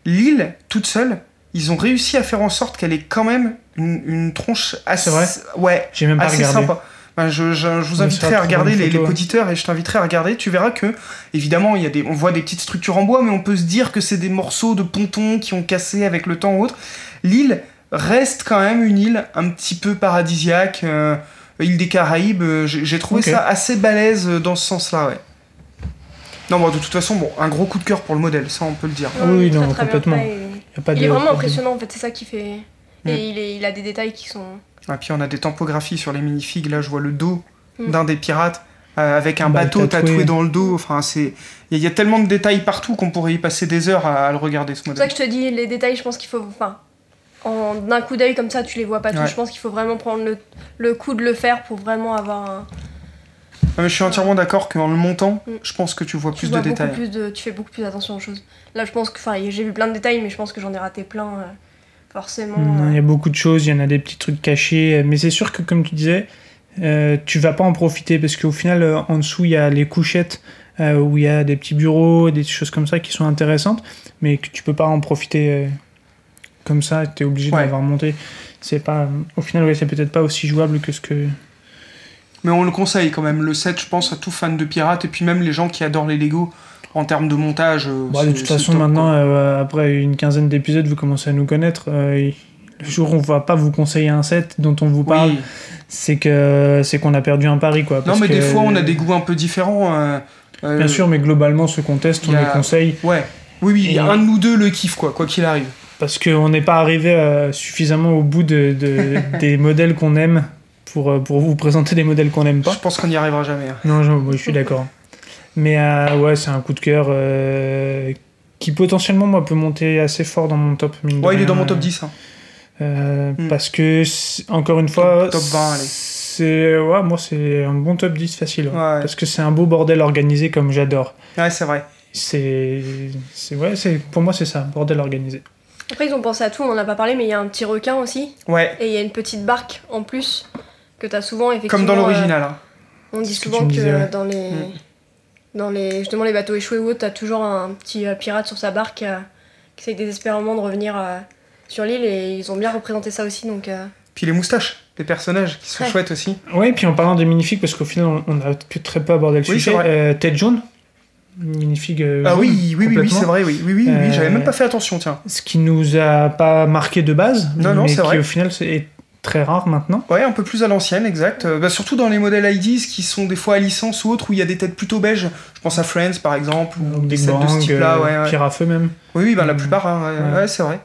l'île toute seule, ils ont réussi à faire en sorte qu'elle ait quand même une, une tronche assez, vrai ouais, J'ai même pas assez regardé. sympa. Ben, je, je- je vous inviterai à regarder les, les auditeurs et je t'inviterai à regarder. Tu verras que, évidemment, il y a des, on voit des petites structures en bois, mais on peut se dire que c'est des morceaux de pontons qui ont cassé avec le temps ou autre. L'île reste quand même une île un petit peu paradisiaque, euh, île des Caraïbes. euh, J'ai trouvé ça assez balèze euh, dans ce sens-là, ouais. Non, bon, de toute façon, bon, un gros coup de cœur pour le modèle, ça on peut le dire. Ah oui, il est non, complètement. fait, et- Y a pas Il de- est vraiment impressionnant en fait, c'est ça qui fait. Mm. Et il, est, il a des détails qui sont. Et puis on a des tampographies sur les minifigs. Là, je vois le dos Mm. d'un des pirates euh, avec un Bah, bateau tatoué. tatoué. dans le dos. Enfin, c'est il y, a- il y a tellement de détails partout qu'on pourrait y passer des heures à, à le regarder ce C'est pour ça modèle. que je te dis, les détails, je pense qu'il faut. Enfin, en d'un coup d'œil comme ça, tu les vois pas tous. Ouais. Je pense qu'il faut vraiment prendre le, le coup de le faire pour vraiment avoir un. Ah, mais je suis entièrement d'accord qu'en le montant, Mm. je pense que tu vois Tu plus vois de beaucoup détails. plus de. Tu fais beaucoup plus attention aux choses. Là, je pense que. Enfin, j'ai vu plein de détails, mais je pense que j'en ai raté plein. euh, forcément. Il y euh. a beaucoup de choses, il y en a des petits trucs cachés, mais c'est sûr que comme tu disais, euh, tu vas pas en profiter parce qu'au final, euh, en dessous, il y a les couchettes euh, où il y a des petits bureaux, des choses comme ça qui sont intéressantes, mais que tu peux pas en profiter euh, comme ça, tu es obligé Ouais. d'avoir monté. C'est pas, au final, ouais, c'est peut-être pas aussi jouable que ce que. Mais on le conseille quand même. Le set, je pense, à tout fan de pirates et puis même les gens qui adorent les Lego en termes de montage. euh, Bon, de toute façon, maintenant, euh, après une quinzaine d'épisodes, vous commencez à nous connaître. euh, le jour où on va pas vous conseiller un set dont on vous parle, Oui. c'est que c'est qu'on a perdu un pari, quoi. Non, mais des fois, on a des goûts un peu différents. euh, euh, Bien sûr, mais globalement, ceux qu'on teste, on a- les conseille Ouais. Oui, oui, Et- un de nous deux le kiffe, quoi, quoi qu'il arrive. parce qu'on n'est pas arrivé suffisamment au bout de, de- des modèles qu'on aime pour, euh, pour vous présenter des modèles qu'on n'aime Je pas. pense qu'on n'y arrivera jamais. hein. Non, je, moi, je suis d'accord. Mais euh, ouais, c'est un coup de cœur euh, qui potentiellement, moi, peut monter assez fort dans mon top. mine de Ouais, il est dans mon top euh, 10. hein. euh, Hmm. Parce que, encore une fois, top 20, allez. c'est ouais, moi, c'est un bon top 10 facile. ouais. Ouais. Parce que c'est un beau bordel organisé comme j'adore. Ouais, c'est vrai. C'est, c'est ouais, c'est pour moi c'est ça, bordel organisé. Après, ils ont pensé à tout, on en a pas parlé, mais il y a un petit requin aussi. Ouais, Et il y a une petite barque en plus que t'as souvent, effectivement. comme dans euh, l'original. hein. On dit que souvent tu que, disais, ouais. dans les. Mm. Dans les, justement les bateaux échoués ou autres, t'as toujours un petit euh, pirate sur sa barque euh, qui essaye désespérément de revenir euh, sur l'île et ils ont bien représenté ça aussi donc euh, Puis les moustaches, les personnages qui sont Ouais. chouettes aussi. Ouais, et puis en parlant des minifigs, parce qu'au final on, a que très peu abordé le Oui, sujet, c'est vrai. euh, tête jaune, minifig. euh, Ah oui, oui, oui, oui, c'est vrai, oui, oui, oui, oui, Euh, j'avais même pas fait attention, tiens. Ce qui nous a pas marqué de base, Non, non, mais c'est qui vrai. au final c'est- est très rare maintenant. Ouais, un peu plus à l'ancienne, exact. Euh, bah, surtout dans les modèles IDs qui sont des fois à licence ou autres où il y a des têtes plutôt beiges. Je pense à Friends par exemple, ou des sets de ce type-là. euh, ouais, ouais. Pierre à feu même. Oui, oui, bah, la Mm. plupart, hein, ouais, c'est vrai.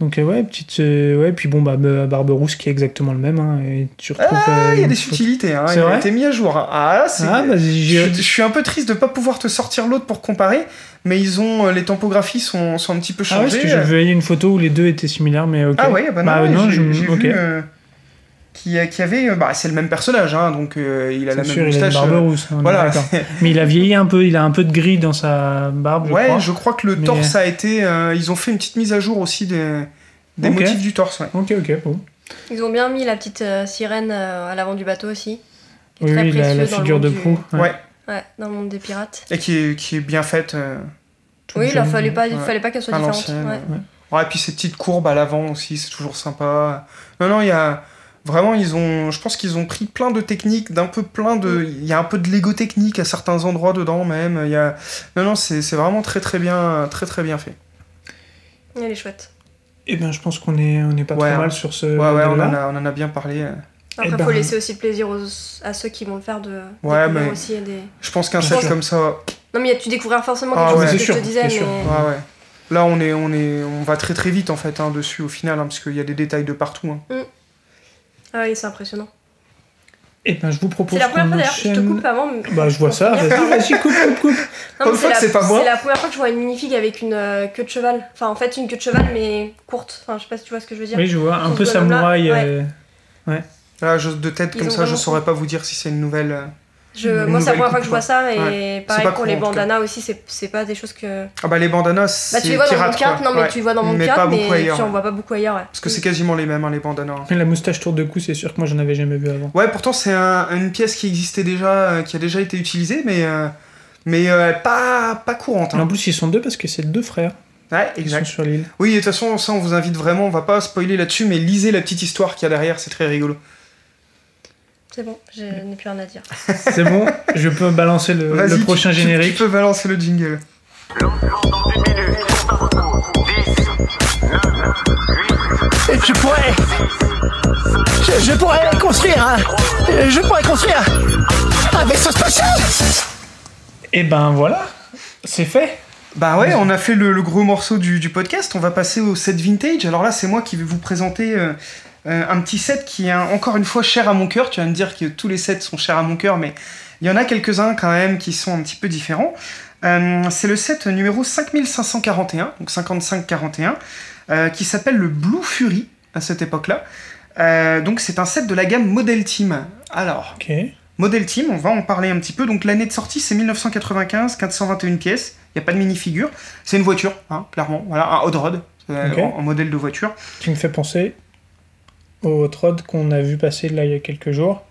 Donc euh, ouais, petite, euh, ouais, puis bon bah Be- Barberousse qui est exactement le même. hein, et tu retrouves. Ah, il y a des subtilités, hein, il a été mis à jour. hein. Ah. Ah, vas-y, je, j'ai- je suis un peu triste de pas pouvoir te sortir l'autre pour comparer, mais ils ont euh, les tampographies sont, sont un petit peu Ah ouais, changées. parce que je voyais une photo où les deux étaient similaires, mais ok. Ah ouais, bah non, Bah, non, j'ai je- j'ai vu qui, qui avait, euh, bah c'est le même personnage, hein, donc euh, il a la même sûr, il a une moustache. barbe euh, rousse. voilà. Mais il a vieilli un peu, il a un peu de gris dans sa barbe, je ouais, crois. je crois que le Mais- torse a été, euh, ils ont fait une petite mise à jour aussi des, des Ok. motifs du torse. Ouais. Ok, ok, bon. ils ont bien mis la petite euh, sirène euh, à l'avant du bateau aussi qui est Oui, très oui, la, figure monde de proue. ouais. Ouais. ouais dans le monde des pirates Et qui est, qui est bien faite. euh, oui il jeune. fallait pas il Ouais. fallait pas qu'elle soit différente l'ancienne, ouais. ouais. Ouais, et puis ces petites courbes à l'avant aussi, c'est toujours sympa. Non, non, il y a. Vraiment, ils ont. Je pense qu'ils ont pris plein de techniques, d'un peu plein de. Il y a un peu de Lego technique à certains endroits dedans même. Il y a. Non, non, c'est c'est vraiment très très bien, très très bien fait. elle est chouette Eh bien, je pense qu'on est, on est pas Ouais, trop hein. mal sur ce Ouais, ouais, on en, a, on en a bien parlé. après Eh ben- faut laisser aussi le plaisir aux- à ceux qui vont le faire de Ouais, mais- aussi des Je pense qu'un set comme ça. non mais tu découvriras forcément Ah quelque ouais, chose que sûr, je te disais mais sûr. Ouais, ouais. Là, on est, on est, on va très très vite en fait hein, dessus au final, hein, parce qu'il y a des détails de partout. hein. Ah oui c'est impressionnant Eh ben, je vous propose c'est la première fois d'ailleurs je te coupe avant mais- Bah, je vois ça. Vas-y, vas-y, coupe, coupe, coupe. Non, Comme c'est pas moi. C'est la première fois que je vois une minifig avec une euh, queue de cheval. Enfin, en fait, une queue de cheval, mais courte. Enfin, je sais pas si tu vois ce que je veux dire. Oui, je vois un peu samouraï. ouais. euh, Là, je- de tête Ils comme ça, je saurais pas vous dire si c'est une nouvelle. Je, une moi, c'est la première fois que je vois ça. Et Ouais. pareil pour les courant, bandanas aussi, c'est c'est pas des choses que. Ah bah les bandanas, c'est Bah, tu les vois dans mon pirate, carte, non, mais Ouais. tu les vois dans mon Mais carte, mais ailleurs, tu en ouais. vois pas beaucoup ailleurs. Ouais. Parce que c'est quasiment les mêmes, hein, les bandanas. Et La moustache tour de cou, c'est sûr que moi, j'en avais jamais vu avant. Ouais, pourtant c'est un- une pièce qui existait déjà, euh, qui a déjà été utilisée, mais euh, mais euh, pas pas courante. Et en Hein. plus, ils sont deux parce que c'est deux frères Ouais, qui exact. sont sur l'île. Oui, et de toute façon, ça on vous invite vraiment, on va pas spoiler là-dessus, mais lisez la petite histoire qu'il y a derrière, c'est très rigolo. C'est bon, je n'ai plus rien à dire. C'est bon, je peux balancer le, tu- prochain tu- générique. Tu peux balancer le jingle. Je pourrais. Je, je pourrais construire un. Je pourrais construire un vaisseau spatial Et ben voilà, c'est fait. Bah ouais, on a fait le, le gros morceau du, du podcast. On va passer au set vintage. Alors là, c'est moi qui vais vous présenter euh, euh, un petit set qui est encore une fois cher à mon cœur. Tu vas me dire que tous les sets sont chers à mon cœur, mais il y en a quelques-uns quand même qui sont un petit peu différents. Euh, c'est le set numéro 5541, donc 5541, euh, qui s'appelle le Blue Fury à cette époque-là. Donc c'est un set de la gamme Model Team. Alors. Model Team, on va en parler un petit peu. Donc l'année de sortie, c'est 1995, 421 pièces. Il n'y a pas de minifigure. C'est une voiture, hein, clairement. Voilà, un hot rod, en, en modèle de voiture. Qui me fait penser au hot rod qu'on a vu passer là il y a quelques jours.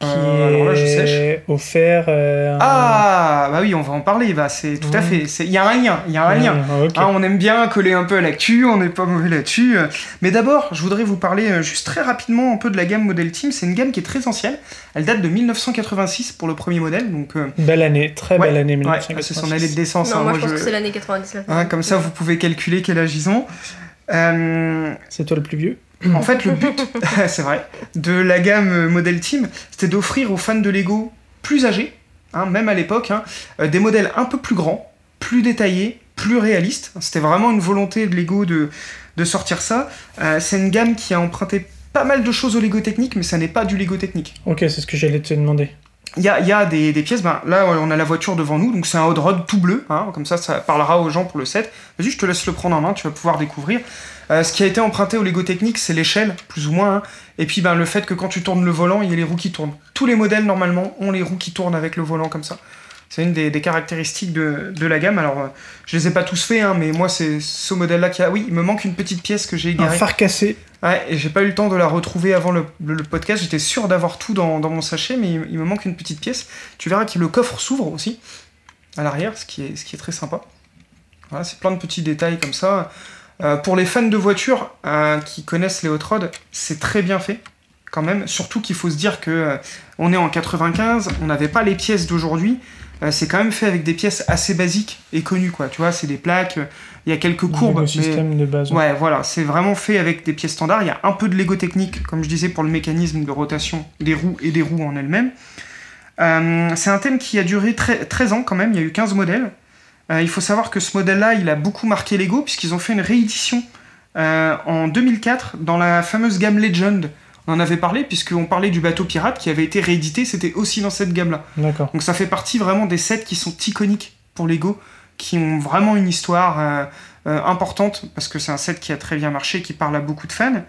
Qui Euh, alors là, je sèche. offert. euh, un- Ah, bah oui, on va en parler. Bah, c'est tout à Mhm. fait. c'est- Il y a un lien. Il y a un lien. Ah. Hein, on aime bien coller un peu à l'actu, on n'est pas mauvais là-dessus. Mais d'abord, je voudrais vous parler euh, juste très rapidement un peu de la gamme Model Team. C'est une gamme qui est très ancienne. Elle date de 1986 pour le premier modèle. Donc, euh, Belle année, très ouais, belle année ouais, 1986. c'est son année de naissance. non, hein, moi, moi, je pense je- que c'est l'année 99. hein, comme ça, vous pouvez calculer quel âge ils ont. Euh, C'est toi le plus vieux? En fait, le but, c'est vrai, de la gamme euh, Model Team, c'était d'offrir aux fans de Lego plus âgés, hein, même à l'époque, hein, euh, des modèles un peu plus grands, plus détaillés, plus réalistes. C'était vraiment une volonté de Lego de, de sortir ça. Euh, c'est une gamme qui a emprunté pas mal de choses au Lego technique, mais ça n'est pas du Lego technique. Ok, c'est ce que j'allais te demander. Il y a, il y a des, des pièces, ben, là on a la voiture devant nous, donc c'est un hot rod tout bleu, hein, comme ça ça parlera aux gens pour le set. Vas-y, je te laisse le prendre en main, tu vas pouvoir découvrir. Euh, ce qui a été emprunté au Lego Technique, c'est l'échelle, plus ou moins, hein, et puis ben, le fait que quand tu tournes le volant, il y a les roues qui tournent. Tous les modèles normalement ont les roues qui tournent avec le volant comme ça. C'est une des, des caractéristiques de, de la gamme. Alors, euh, je les ai pas tous faits, hein, mais moi c'est ce modèle-là qui a. Oui, il me manque une petite pièce que j'ai Un égarée. phare cassé. Ouais, et j'ai pas eu le temps de la retrouver avant le, le- le podcast. J'étais sûr d'avoir tout dans, dans mon sachet, mais il, il me manque une petite pièce. Tu verras que le coffre s'ouvre aussi à l'arrière, ce qui est, ce qui est très sympa. Voilà, c'est plein de petits détails comme ça. Euh, pour les fans de voitures euh, qui connaissent les hot rods, c'est très bien fait quand même. Surtout qu'il faut se dire que euh, on est en 95, on n'avait pas les pièces d'aujourd'hui. C'est quand même fait avec des pièces assez basiques et connues, quoi. Tu vois, c'est des plaques, il y a quelques courbes. Le mais- de base. Ouais, voilà, c'est vraiment fait avec des pièces standards. Il y a un peu de Lego technique, comme je disais, pour le mécanisme de rotation des roues et des roues en elles-mêmes. C'est un thème qui a duré tre- 13 ans quand même, il y a eu 15 modèles. Euh, il faut savoir que ce modèle-là, il a beaucoup marqué Lego, puisqu'ils ont fait une réédition euh, en 2004 dans la fameuse gamme Legend. On en avait parlé, puisqu'on parlait du bateau pirate qui avait été réédité, c'était aussi dans cette gamme-là. D'accord. Donc ça fait partie vraiment des sets qui sont iconiques pour Lego, qui ont vraiment une histoire euh, importante, parce que c'est un set qui a très bien marché, qui parle à beaucoup de fans.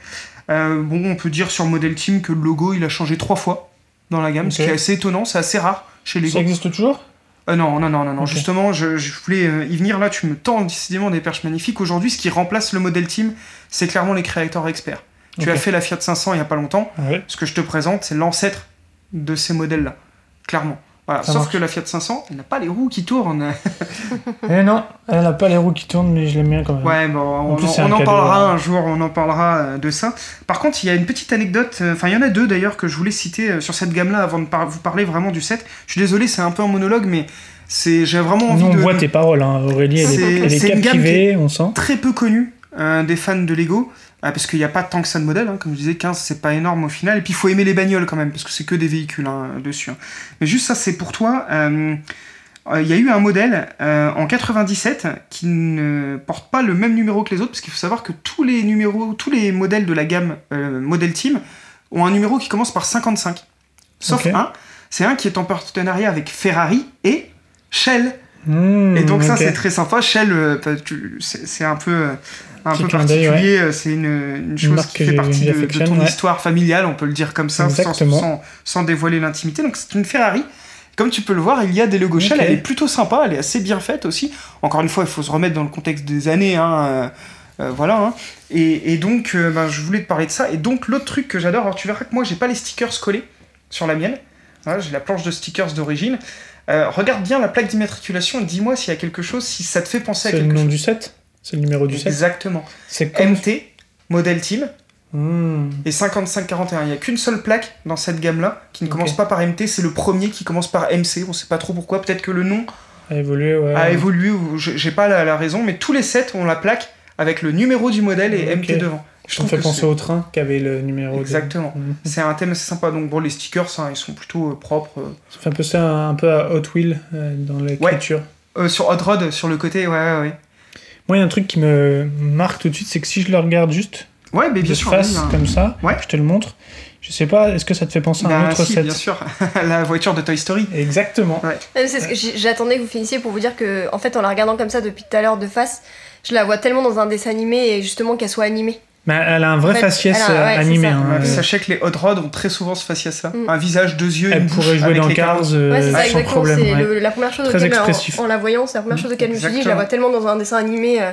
Euh, bon, on peut dire sur Model Team que le logo, il a changé trois fois dans la gamme, ce qui est assez étonnant, c'est assez rare chez Lego. Ça existe toujours? Euh, non, non, non, non, non. Ok. Justement, je, je voulais euh, y venir là, tu me tends décidément des perches magnifiques. Aujourd'hui, ce qui remplace le Model Team, c'est clairement les créateurs experts. Tu as fait la Fiat 500 il y a pas longtemps. Ouais. Ce que je te présente, c'est l'ancêtre de ces modèles-là, clairement. Voilà. Sauf marche. que la Fiat 500, elle n'a pas les roues qui tournent. Eh non, elle a pas les roues qui tournent, mais je l'aime bien quand même. Ouais, bon, on, plus, en- on en parlera hein. un jour, on en parlera euh, de ça. Par contre, il y a une petite anecdote, euh, enfin, il y en a deux d'ailleurs que je voulais citer euh, sur cette gamme-là avant de par- vous parler vraiment du set. Je suis désolé, c'est un peu un monologue, mais c'est j'ai vraiment envie Nous, on de. voit tes paroles, hein. Aurélie, elle est, elle est c'est une gamme captivée, on sent. très peu connu euh, des fans de Lego, parce qu'il n'y a pas tant que ça de modèles, hein, comme je disais, 15 c'est pas énorme au final, et puis il faut aimer les bagnoles quand même, parce que c'est que des véhicules hein, dessus. hein. Mais juste ça, c'est pour toi. euh, euh, Il y a eu un modèle euh, en 97 qui ne porte pas le même numéro que les autres, parce qu'il faut savoir que tous les numéros, tous les modèles de la gamme Model Team ont un numéro qui commence par 55. Sauf un, c'est un qui est en partenariat avec Ferrari et Shell. Mmh, Et donc ça c'est très sympa. Shell, c'est un peu, un peu particulier. euh, C'est une, une chose marque qui fait partie de, ton ouais. histoire familiale, on peut le dire comme ça, sans, sans, sans dévoiler l'intimité. Donc c'est une Ferrari. Comme tu peux le voir, il y a des logos Shell. Elle est plutôt sympa, elle est assez bien faite aussi. Encore une fois, il faut se remettre dans le contexte des années. Hein, euh, euh, voilà. hein. Et, et donc, euh, ben, je voulais te parler de ça. Et donc, l'autre truc que j'adore, alors tu verras que moi, j'ai pas les stickers collés sur la mienne. Voilà, j'ai la planche de stickers d'origine. Euh, regarde bien la plaque d'immatriculation et dis-moi s'il y a quelque chose, si ça te fait penser à C'est le quelque nom chose. du set? C'est le numéro du set Exactement. C'est comme... MT, Model Team, Hmm. et 5541. Il n'y a qu'une seule plaque dans cette gamme-là qui ne commence pas par MT, c'est le premier qui commence par MC. On sait pas trop pourquoi, peut-être que le nom A évolué, ouais. a évolué ou j'ai pas la, la raison, mais tous les sets ont la plaque avec le numéro du modèle et. MT devant. Je me fait penser au train qui avait le numéro. de- Exactement. Hmm. C'est un thème assez sympa. Donc bon, les stickers, hein, ils sont plutôt euh, propres. euh. Ça fait un peu ça, un peu à Hot Wheel euh, dans l'écriture. Euh, sur Hot Rod, sur le côté, ouais, ouais, ouais. Moi, il y a un truc qui me marque tout de suite, c'est que si je le regarde juste Ouais, mais bien de sûr. face, oui, hein. comme ça, Ouais. je te le montre, je sais pas, est-ce que ça te fait penser à un Bah, autre si, set? bien sûr. la voiture de Toy Story. Exactement. Ouais. J'ai- J'attendais que vous finissiez pour vous dire que, en fait, en la regardant comme ça depuis tout à l'heure de face, je la vois tellement dans un dessin animé et justement qu'elle soit animée. Mais elle a un vrai En fait, faciès a- euh, ouais, animé. ça. hein. Ouais, Sachez que les Hot Rod ont très souvent ce faciès-là. Mm. Un visage, deux yeux, Elle une bouche pourrait jouer avec dans les Cars euh, Ouais, ça, sans problème. C'est ouais. le- la première chose Très auquel, expressif. en, en la voyant, c'est la première chose auquel je me suis dit, je la vois tellement dans un dessin animé euh,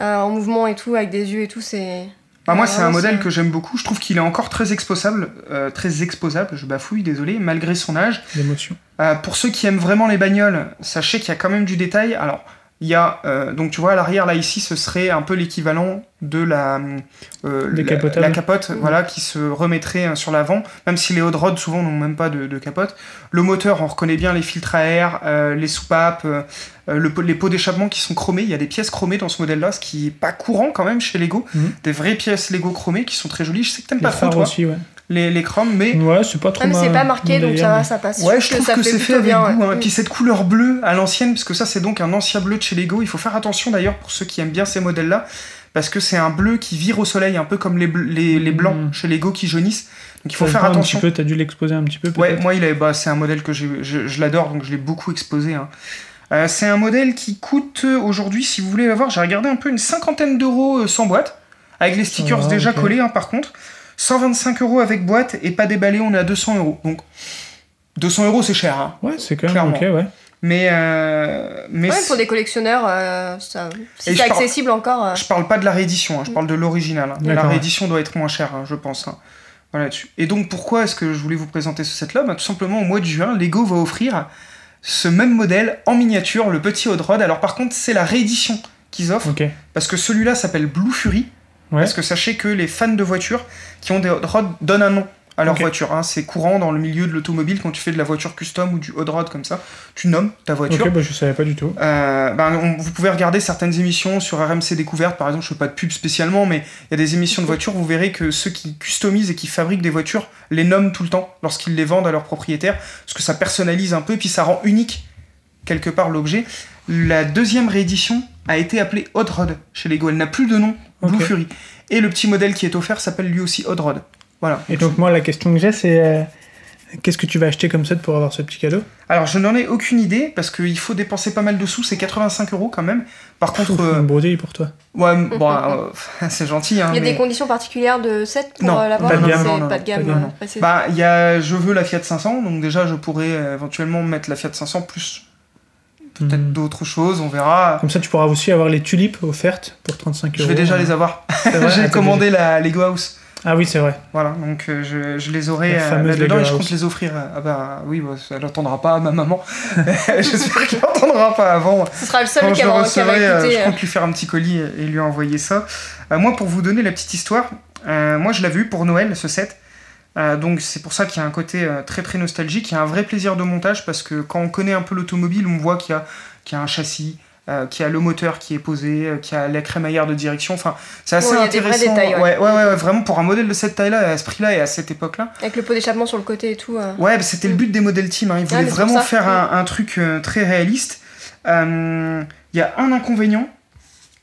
euh, en mouvement et tout, avec des yeux et tout, c'est. Bah, moi, c'est un modèle que j'aime beaucoup. Je trouve qu'il est encore très exposable, euh, très exposable, je bafouille, désolé, malgré son âge. L'émotion. Euh, pour ceux qui aiment vraiment les bagnoles, sachez qu'il y a quand même du détail. Alors, il y a, euh, donc tu vois, à l'arrière, là, ici, ce serait un peu l'équivalent de la, euh, la, capote, voilà, qui se remettrait euh, sur l'avant, même si les hot rods, souvent, n'ont même pas de, de capote. Le moteur, on reconnaît bien les filtres à air, euh, les soupapes, le les pots d'échappement qui sont chromés. Il y a des pièces chromées dans ce modèle-là, ce qui est pas courant quand même chez Lego. Mhm. Des vraies pièces Lego chromées qui sont très jolies. Je sais que t'aimes pas trop, toi, aussi, ouais. Les, les chromes, mais... Ouais, c'est pas trop mais c'est ma- pas marqué, donc ça va, ça passe. Ouais, je trouve que c'est fait avec bien, goût. ouais. hein. Puis cette couleur bleue à l'ancienne, parce que ça c'est donc un ancien bleu de chez Lego. Il faut faire attention d'ailleurs pour ceux qui aiment bien ces modèles-là, parce que c'est un bleu qui vire au soleil, un peu comme les, les, les blancs Mm. chez Lego qui jaunissent. Donc il faut faire attention. Un petit peu, t'as dû l'exposer un petit peu. Ouais, moi il est, bah, c'est un modèle que je, je l'adore, donc je l'ai beaucoup exposé. hein. Euh, c'est un modèle qui coûte euh, aujourd'hui, si vous voulez l'avoir, j'ai regardé un peu une cinquantaine d'euros euh, sans boîte, avec les stickers Ah, déjà collés hein, par contre. 125 euros avec boîte et pas déballé, on est à 200 euros. Donc 200 euros c'est cher, hein. Ouais, c'est quand même Clairement. ok, ouais. mais euh, mais Ouais, pour des collectionneurs, euh, ça- si Et c'est parle- accessible encore. euh, Je parle pas de la réédition, hein, je parle de l'original. hein. La réédition doit être moins chère, hein, je pense. hein. Voilà, dessus. Et donc pourquoi est-ce que je voulais vous présenter ce set-là? Bah, Tout simplement au mois de juin, Lego va offrir ce même modèle en miniature, le petit Hot Rod. Alors par contre, c'est la réédition qu'ils offrent, Ok. parce que celui-là s'appelle Blue Fury. Ouais. Parce que sachez que les fans de voitures qui ont des Hot Rod donnent un nom à leur voiture. hein. C'est courant dans le milieu de l'automobile quand tu fais de la voiture custom ou du Hot Rod comme ça. Tu nommes ta voiture. Ok, bah je savais pas du tout. Euh, ben, on- vous pouvez regarder certaines émissions sur RMC Découverte, par exemple, je fais pas de pub spécialement, mais il y a des émissions de voitures, vous verrez que ceux qui customisent et qui fabriquent des voitures les nomment tout le temps lorsqu'ils les vendent à leurs propriétaires, parce que ça personnalise un peu, et puis ça rend unique quelque part l'objet. La deuxième réédition a été appelée Hot Rod chez Lego, elle n'a plus de nom, Blue. Fury. Et le petit modèle qui est offert s'appelle lui aussi Hot Rod. Voilà. Et donc moi la question que j'ai c'est euh, qu'est-ce que tu vas acheter comme set pour avoir ce petit cadeau? Alors je n'en ai aucune idée, parce qu'il faut dépenser pas mal de sous, c'est 85 euros quand même. Par contre, euh, Une broderie pour toi. ouais, bon, euh, c'est gentil, hein, Il y a mais- des conditions particulières de set pour Non, euh, l'avoir pas de non, gamme, c'est non, non, pas de gamme. pas de Bah, il y a, je veux la Fiat 500, donc déjà je pourrais éventuellement mettre la Fiat 500 plus peut-être Mhm. d'autres choses, on verra. Comme ça tu pourras aussi avoir les tulipes offertes pour 35 euros. Je vais déjà les avoir. Ah, J'ai t'as commandé la Lego House. Ah oui c'est vrai. Voilà, donc euh, je, je les aurai euh, là-dedans Lego et je compte les offrir. euh, Ah bah oui, bah, elle n'entendra pas, ma maman. J'espère qu'elle n'entendra pas avant. Ce sera le seul Quand qui je le va, écouter. je compte lui faire un petit colis et et lui envoyer ça. Euh, moi, pour vous donner la petite histoire, euh, moi je l'avais eu pour Noël, ce set. Euh, donc c'est pour ça qu'il y a un côté euh, très très nostalgique. Il y a un vrai plaisir de montage parce que quand on connaît un peu l'automobile, on voit qu'il y y a un châssis, euh, qu'il y a le moteur qui est posé, qu'il y a la crémaillère de direction. Enfin, c'est assez Ouais, des vrais intéressant. détails, ouais. ouais, vraiment pour un modèle de cette taille-là, à ce prix-là et à cette époque-là. Avec le pot d'échappement sur le côté et tout. Ouais, bah, c'était le but des modèles team. hein. Ils voulaient vraiment ça. faire un, un truc très réaliste. Il y a un inconvénient.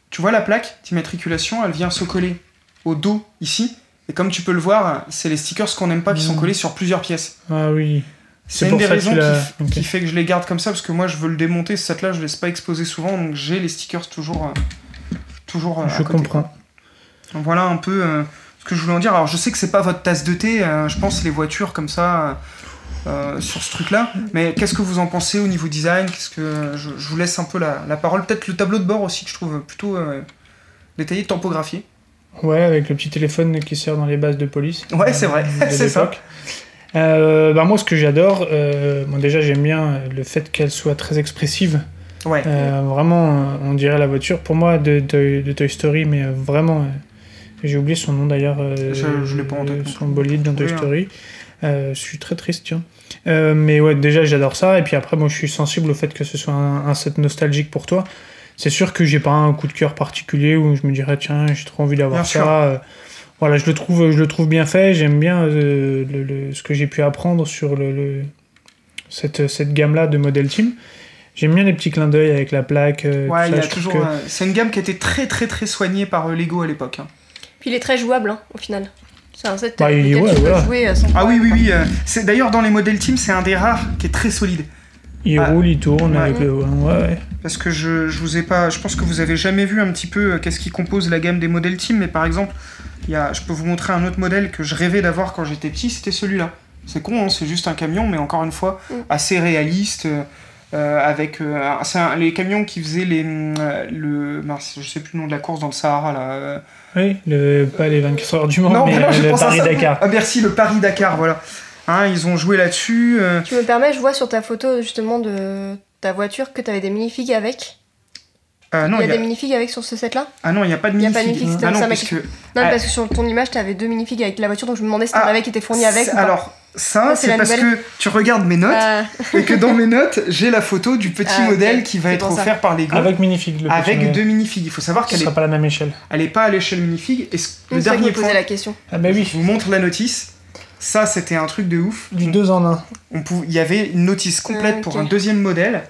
Tu vois la plaque d'immatriculation, elle vient se coller au dos ici. Et comme tu peux le voir, c'est les stickers qu'on n'aime pas qui sont Mhm. collés sur plusieurs pièces. Ah oui. C'est une des raisons qui, l'as- f- ok. qui fait que je les garde comme ça parce que moi je veux le démonter. Ce set-là, je laisse pas exposer souvent, donc j'ai les stickers toujours, euh, toujours. euh, à Je côté. comprends. Donc voilà un peu euh, ce que je voulais en dire. Alors je sais que c'est pas votre tasse de thé, je pense les voitures comme ça sur ce truc-là. Mais qu'est-ce que vous en pensez au niveau design? Qu'est-ce que je, je vous laisse un peu la, la parole. Peut-être le tableau de bord aussi que je trouve plutôt détaillé, tempographié. Ouais, avec le petit téléphone qui sert dans les bases de police. Ouais, c'est vrai, de c'est ça. Euh, bah moi, ce que j'adore, euh, bon, déjà j'aime bien euh, le fait qu'elle soit très expressive. Ouais. Euh, vraiment, euh, on dirait la voiture pour moi de, de- de Toy Story, mais euh, vraiment, euh, J'ai oublié son nom d'ailleurs. euh, Je- je l'ai pas en tête Son bolide dans Toy hein. Story. Euh, je suis très triste, tiens. Euh, mais ouais, déjà j'adore ça. Et puis après, moi je suis sensible au fait que ce soit un, un set nostalgique pour toi. C'est sûr que j'ai pas un coup de cœur particulier où je me dirais tiens, j'ai trop envie d'avoir ça. Euh, Voilà, je le trouve, je le trouve bien fait. J'aime bien euh, le- le- ce que j'ai pu apprendre sur le, le- cette, cette gamme-là de Model Team. J'aime bien les petits clins d'œil avec la plaque. euh, Ouais, tout il y ça. a Je trouve toujours. que- euh, C'est une gamme qui a été très très très soignée par euh, Lego à l'époque. hein. Puis il est très jouable hein, au final. C'est un set Bah, il- ouais, jouer sans Ah oui, problème, oui, oui. euh, c'est D'ailleurs, dans les modèles team, c'est un des rares qui est très solide. Il Ah. roule, il tourne Ouais. avec le. Ouais, ouais. Parce que je, je vous ai pas. Je pense que vous avez jamais vu un petit peu euh, qu'est-ce qui compose la gamme des modèles team, mais par exemple, il y a, je peux vous montrer un autre modèle que je rêvais d'avoir quand j'étais petit, c'était celui-là. C'est con, hein, c'est juste un camion, mais encore une fois, Mm. assez réaliste. euh, euh, avec euh, un- c'est un- les camions qui faisaient les euh, le mince, je sais plus le nom de la course dans le Sahara là Oui, le, pas les 24 heures du Mans, non, mais non, je le pense à ça. Paris-Dakar. ah merci le Paris Dakar voilà Hein, ils ont joué là-dessus euh, Tu me permets, je vois sur ta photo justement de ta voiture que tu avais des minifigs avec. euh, non il y a il y a- des minifigs avec sur ce set là ah non il y a pas de Il y a pas de minifig minifig, c'était ah non ça, parce mec. que Non, Ah. parce que sur ton image, tu avais deux minifigs avec la voiture, donc je me demandais si t'en Ah, avais qui étaient fournis avec. c'est- ou pas. alors ça c'est parce nouvelle. que tu regardes mes notes Ah, et que dans mes notes j'ai la photo du petit Ah, modèle qui va être ça. offert par Lego Avec minifig, le avec petit, deux minifigs il faut savoir qu'elle sera est, pas la même échelle. elle est pas à l'échelle minifig et le dernier point la question. Ah bah oui, je vous montre la notice ça c'était un truc de ouf du 2 en 1. On pou- il y avait une notice complète pour un deuxième modèle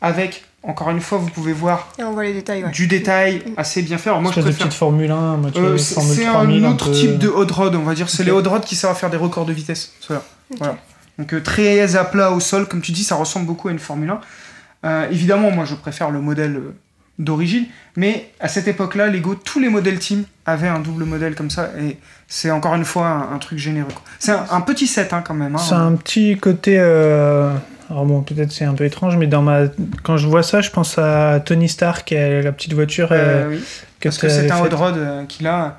avec encore une fois vous pouvez voir Et on voit les détails, ouais. du détail assez bien fait alors moi je Espèce de préfère petite Formule 1, moitié Euh, c'est Formule c'est 3000. un autre peu- type de hot rod, on va dire. C'est les hot rods qui servent à faire des records de vitesse. ceux-là. Voilà. Donc euh, très à plat au sol, comme tu dis, ça ressemble beaucoup à une Formule 1. Euh, évidemment, moi je préfère le modèle euh, d'origine, mais à cette époque-là, Lego, tous les modèles team avaient un double modèle comme ça, et c'est encore une fois un, un truc généreux. C'est un, un petit set hein, quand même. hein. C'est un petit côté. euh, Alors bon, peut-être c'est un peu étrange, mais dans ma... quand je vois ça, je pense à Tony Stark, et la petite voiture Euh, euh, oui, que parce que c'est un hot rod euh, qu'il a.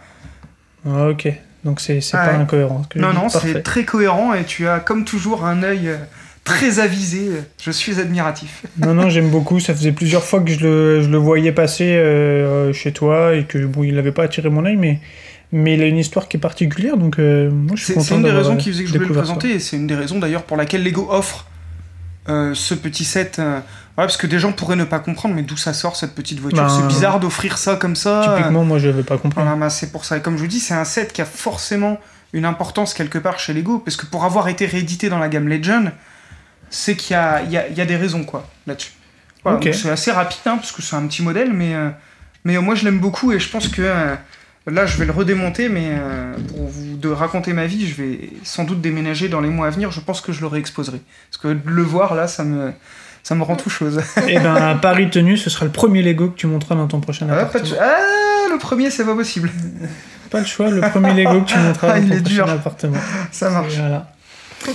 Ah, ok, donc c'est Ah pas ouais. incohérent. ce que je Non, non, c'est très cohérent et tu as comme toujours un œil euh, très avisé. Je suis admiratif. Non, non, j'aime beaucoup. Ça faisait plusieurs fois que je le, je le voyais passer euh, chez toi et que bon, il n'avait pas attiré mon œil, mais, mais il a une histoire qui est particulière, donc euh, moi je suis C'est content c'est une des raisons euh, qui faisait que je voulais le ça. présenter et c'est une des raisons d'ailleurs pour laquelle Lego offre euh, ce petit set. voilà, parce que des gens pourraient ne pas comprendre, mais d'où ça sort cette petite voiture? Ben, C'est bizarre d'offrir ça comme ça. Typiquement, moi je vais pas comprendre. Voilà, bah, c'est pour ça. Et comme je vous dis, c'est un set qui a forcément une importance quelque part chez Lego, parce que pour avoir été réédité dans la gamme Legend, c'est qu'il y a, il y, a, il y a des raisons quoi là-dessus. Voilà, C'est assez rapide, hein, parce que c'est un petit modèle, mais, euh, mais moi je l'aime beaucoup et je pense que euh, là je vais le redémonter, mais euh, pour vous de raconter ma vie, je vais sans doute déménager dans les mois à venir. Je pense que je le réexposerai, parce que de le voir là, ça me ça me rend tout chose. Et ben, à Paris tenu, ce sera le premier Lego que tu monteras dans ton prochain Ah, pas appartement. de- ah, le premier, c'est pas possible. Pas le choix, le premier Lego que tu montreras Ah, dans il ton est prochain dur. appartement. Ça marche. Voilà.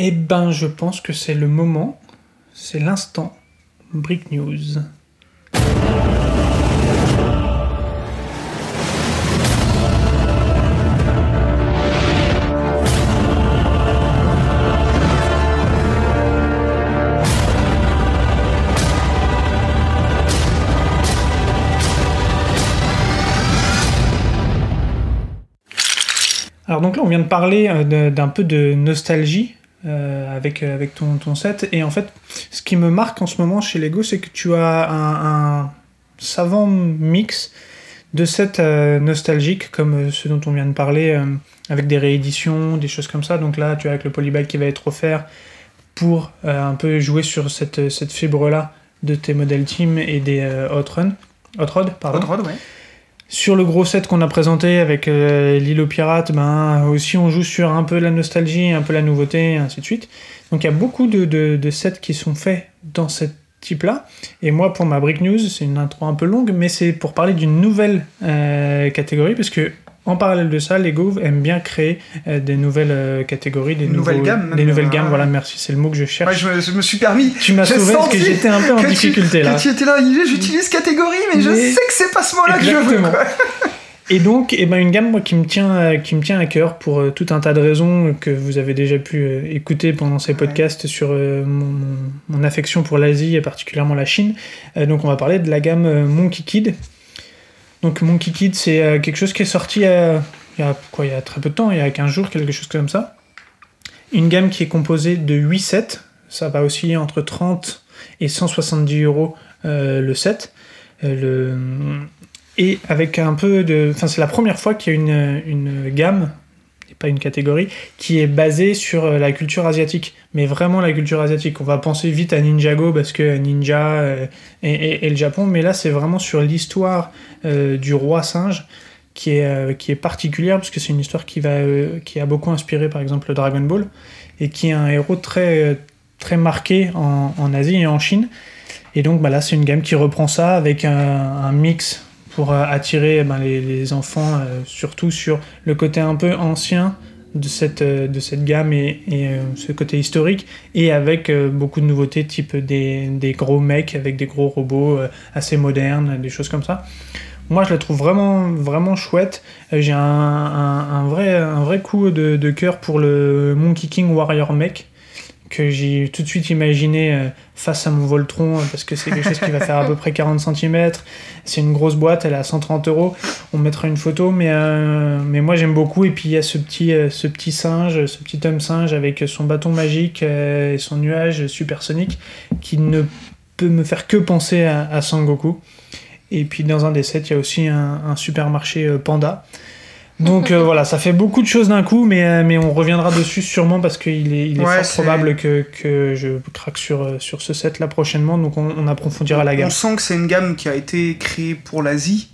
Et ben, je pense que c'est le moment, c'est l'instant Brick News. Alors donc là, on vient de parler euh, d'un peu de nostalgie euh, avec, euh, avec ton, ton set. Et en fait, ce qui me marque en ce moment chez Lego, c'est que tu as un, savant mix de sets euh, nostalgiques, comme ceux dont on vient de parler, avec des rééditions, des choses comme ça. Donc là, tu as avec le polybag qui va être offert pour un peu jouer sur cette, cette fibre-là de tes modèles team et des hot run. Hot rod, pardon. Sur le gros set qu'on a présenté avec euh, l'île aux pirates, ben, aussi on joue sur un peu la nostalgie, un peu la nouveauté, ainsi de suite. Donc il y a beaucoup de sets qui sont faits dans ce type-là. Et moi, pour ma Brick News, c'est une intro un peu longue, mais c'est pour parler d'une nouvelle euh, catégorie, parce que en parallèle de ça, Lego aime bien créer euh, des nouvelles euh, catégories, des, Une nouvelle nouveaux- gamme, même, des nouvelles gammes. Voilà, merci, c'est le mot que je cherche. Ouais, je, me, je me suis permis. Tu m'as sauvé parce que j'étais un peu en que tu- difficulté là. Que tu étais là, j'utilise catégorie, mais, je sais que c'est pas ce mot-là que je veux. Quoi. Et donc, eh ben, une gamme moi, qui, me tient, euh, qui me tient à cœur pour euh, tout un tas de raisons que vous avez déjà pu euh, écouter pendant ces Ouais. podcasts sur euh, mon, mon- affection pour l'Asie et particulièrement la Chine. Donc, on va parler de la gamme Monkey Kid. Donc Monkey Kid, c'est euh, quelque chose qui est sorti euh, il, y a, il y a très peu de temps, il y a 15 jours, quelque chose comme ça. Une gamme qui est composée de 8 sets, ça va osciller entre 30 et 170 euros euh, le set. Et avec un peu de... Enfin, c'est la première fois qu'il y a une, gamme, pas une catégorie, qui est basée sur euh, la culture asiatique. Mais vraiment la culture asiatique. On va penser vite à Ninjago parce que Ninja euh, et, le Japon, mais là c'est vraiment sur l'histoire euh, du roi singe qui est, qui est particulière parce que c'est une histoire qui, va, qui a beaucoup inspiré par exemple le Dragon Ball et qui est un héros très, très marqué en, Asie et en Chine. Et donc bah là c'est une gamme qui reprend ça avec un mix pour euh, attirer eh ben, les, enfants euh, surtout sur le côté un peu ancien de cette, euh, gamme et, ce côté historique et avec beaucoup de nouveautés type des, gros mecs avec des gros robots assez modernes, des choses comme ça. Moi, je la trouve vraiment, vraiment chouette. J'ai un vrai, un vrai coup de, de cœur pour le Monkey King Warrior Mech que j'ai tout de suite imaginé euh, face à mon Voltron euh, parce que c'est quelque chose qui va faire à peu près 40 cm. C'est une grosse boîte, elle est à 130 euros. On mettra une photo, mais, euh, mais moi j'aime beaucoup. Et puis il y a ce petit, singe, ce petit homme singe avec son bâton magique et son nuage supersonique qui ne peut me faire que penser à, Sangoku. Et puis dans un des sets, il y a aussi un, supermarché panda. Donc euh, voilà, ça fait beaucoup de choses d'un coup, mais, euh, mais on reviendra dessus sûrement parce qu'il est, il est Ouais, fort probable que, que je craque sur, euh, sur ce set là prochainement, donc on, on approfondira la gamme. On sent que c'est une gamme qui a été créée pour l'Asie,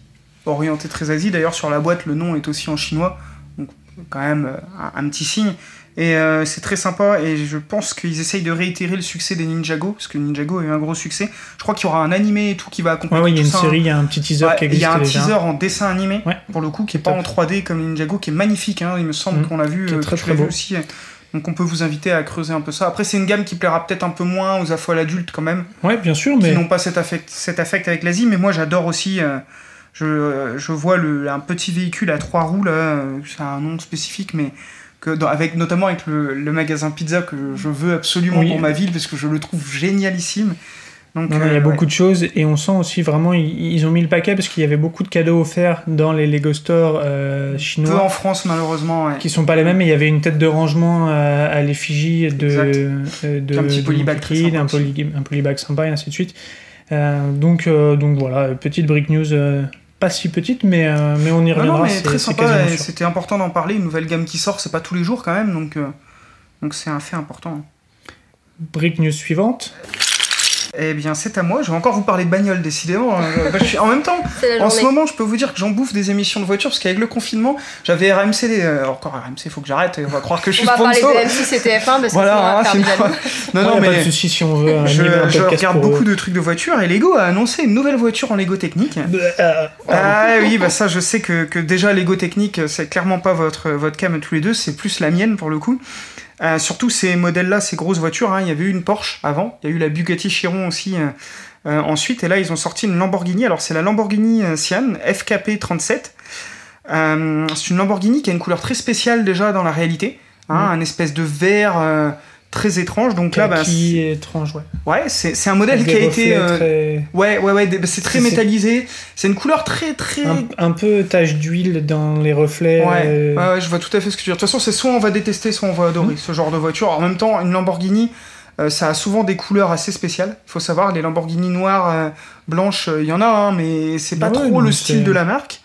orientée très Asie. D'ailleurs, sur la boîte, le nom est aussi en chinois, donc quand même un, un petit signe. Et euh, c'est très sympa, et je pense qu'ils essayent de réitérer le succès des Ninjago, parce que Ninjago a eu un gros succès. Je crois qu'il y aura un animé et tout qui va accompagner ouais, il y a une ça, hein. série, il y a un petit teaser Ouais, qui Il existe y a un déjà. teaser en dessin animé, Ouais. pour le coup, qui est Top. pas en 3D comme Ninjago, qui est magnifique, hein, il me semble Mhm. qu'on l'a vu, Qui euh, très, que très vu beau. aussi. Donc on peut vous inviter à creuser un peu ça. Après, c'est une gamme qui plaira peut-être un peu moins aux affoles adultes quand même Ouais, bien sûr, qui mais n'ont pas cet affect, cet affect avec l'Asie, mais moi j'adore aussi. euh, je, euh, je vois le, un petit véhicule à trois roues, là, euh, c'est un nom spécifique, mais que dans- avec, notamment avec le, le magasin pizza que je veux absolument Oui. pour ma ville parce que je le trouve génialissime. Donc, Non, il y euh, a ouais. beaucoup de choses et on sent aussi vraiment ils, ils ont mis le paquet parce qu'il y avait beaucoup de cadeaux offerts dans les Lego Store euh, Peu chinois en France, malheureusement. ouais. qui sont pas les mêmes mais il y avait une tête de rangement euh, à l'effigie de, euh, de Un petit polybag sympa un, poly, un polybag sympa et ainsi de suite. Euh, donc, euh, donc voilà, petite break news euh, pas si petite mais, euh, mais on y reviendra. non, mais très sympa, c'était important d'en parler. Une nouvelle gamme qui sort, c'est pas tous les jours quand même, donc euh, donc c'est un fait important. Break news suivante. Eh bien, c'est à moi. Je vais encore vous parler de bagnole, décidément. hein. Bah, je suis- En même temps, C'est En ce moment, je peux vous dire que j'en bouffe des émissions de voitures parce qu'avec le confinement, j'avais RMC, les- euh, encore RMC, faut que j'arrête, on va croire que je On suis parler sponsor. de M6 et TF1 parce que Voilà, sinon, on va hein, faire c'est des une- jaloux. Non, Ouais, non, y a pas de mais souci si on veut je, un je regarde beaucoup eux. de trucs de voitures et Lego a annoncé une nouvelle voiture en Lego Technique. Euh, Ah oui, bah ça, je sais que, que déjà Lego Technique, c'est clairement pas votre, votre cam tous les deux, c'est plus la mienne pour le coup. Euh, surtout ces modèles-là, ces grosses voitures, hein, il y avait eu une Porsche avant, il y a eu la Bugatti Chiron aussi euh, euh, ensuite, et là ils ont sorti une Lamborghini, alors c'est la Lamborghini Sian FKP 37. Euh, c'est une Lamborghini qui a une couleur très spéciale déjà dans la réalité, hein, Mhm. un espèce de vert très étrange, donc là, bah, qui est étrange, ouais. c'est- ouais, c'est c'est un modèle qui a été... euh, très- Ouais, ouais, ouais, des- c'est très métallisé, c'est une couleur très, très... un, un peu tache d'huile dans les reflets. Ouais, euh, ouais, ouais, je vois tout à fait ce que tu veux dire. De toute façon, c'est soit on va détester, soit on va adorer Mhm. ce genre de voiture. En même temps, une Lamborghini, euh, ça a souvent des couleurs assez spéciales. Il faut savoir, les Lamborghini noires, blanches, il y en a, hein, mais c'est pas Ouais, trop le style de la marque.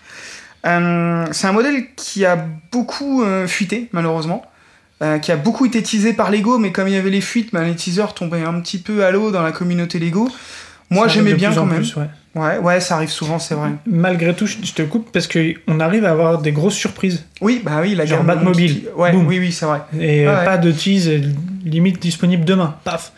C'est un modèle qui a beaucoup fuité, malheureusement. Euh, qui a beaucoup été teasé par Lego, mais comme il y avait les fuites, ben, les teasers tombaient un petit peu à l'eau dans la communauté Lego. Moi, j'aimais bien quand même. plus, ouais. Ouais, ouais, ça arrive souvent, c'est vrai. Malgré tout, je te coupe parce qu'on arrive à avoir des grosses surprises. Oui, bah oui, la Genre gamme Batmobile. qui- Ouais, oui, oui, c'est vrai. Et euh, Ah ouais. pas de tease, limite disponible demain. Paf.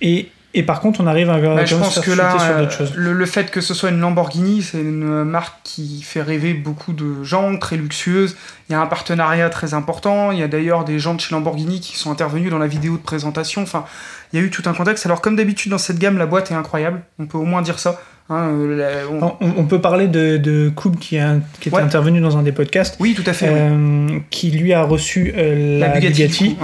Et, et par contre, on arrive à, Bah, je quand même pense se que là, sur euh, d'autres choses. le, le fait que ce soit une Lamborghini, c'est une marque qui fait rêver beaucoup de gens, très luxueuse. Il y a un partenariat très important. Il y a d'ailleurs des gens de chez Lamborghini qui sont intervenus dans la vidéo de présentation. Enfin, il y a eu tout un contexte. Alors, comme d'habitude dans cette gamme, la boîte est incroyable. On peut au moins dire ça. Hein, euh, la- on- On, on peut parler de, de Coupe qui, a, qui était Ouais. intervenu dans un des podcasts, Oui, tout à fait. oui. euh, qui lui a reçu euh, la, la Bugatti.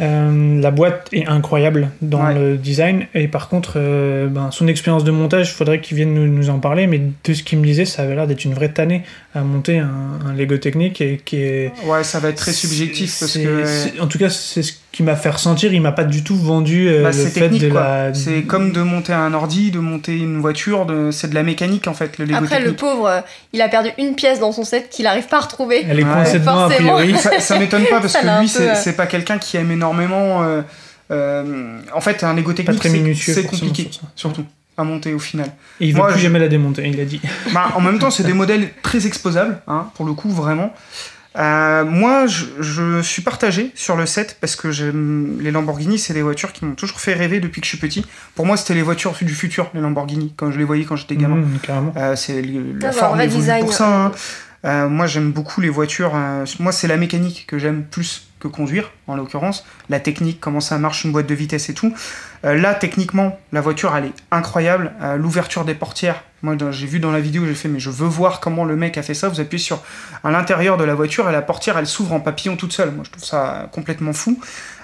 Euh, la boîte est incroyable dans Ouais. le design et par contre, euh, ben, son expérience de montage, il faudrait qu'il vienne nous, nous en parler, mais de ce qu'il me disait, ça avait l'air d'être une vraie tannée à monter un, un Lego technique et qui est Ouais, ça va être très subjectif parce que. en tout cas, c'est ce qui m'a fait ressentir. Il m'a pas du tout vendu euh, Bah, le fait de quoi. la. C'est comme de monter un ordi, de monter une voiture, de... c'est de la mécanique en fait, le Lego Après, le pauvre, euh, il a perdu une pièce dans son set qu'il n'arrive pas à retrouver. Elle est Ouais. coincée dedans a priori. ça, ça m'étonne pas parce Ça que lui, c'est pas quelqu'un qui aime énormément. Euh, euh, en fait, un Lego Pas technique, très c'est- minutieux. c'est forcément, compliqué, surtout à monter au final. Et il veut Moi, plus je- jamais la démonter. Il a dit. Bah, en même temps, c'est des modèles très exposables, hein, pour le coup, vraiment. Euh, moi, je, je suis partagé sur le set parce que j'aime les Lamborghini, c'est des voitures qui m'ont toujours fait rêver depuis que je suis petit. Pour moi, c'était les voitures du futur, les Lamborghini, quand je les voyais quand j'étais gamin. Mmh, carrément. Euh, c'est le- la forme pour ça. hein. Euh, moi, j'aime beaucoup les voitures. euh, moi, c'est la mécanique que j'aime plus que conduire, en l'occurrence. La technique, comment ça marche, une boîte de vitesse et tout. Euh, là, techniquement, la voiture, elle est incroyable. Euh, L'ouverture des portières. Moi, j'ai vu dans la vidéo, j'ai fait, mais je veux voir comment le mec a fait ça. Vous appuyez sur à l'intérieur de la voiture et la portière, elle s'ouvre en papillon toute seule. Moi, je trouve ça complètement fou.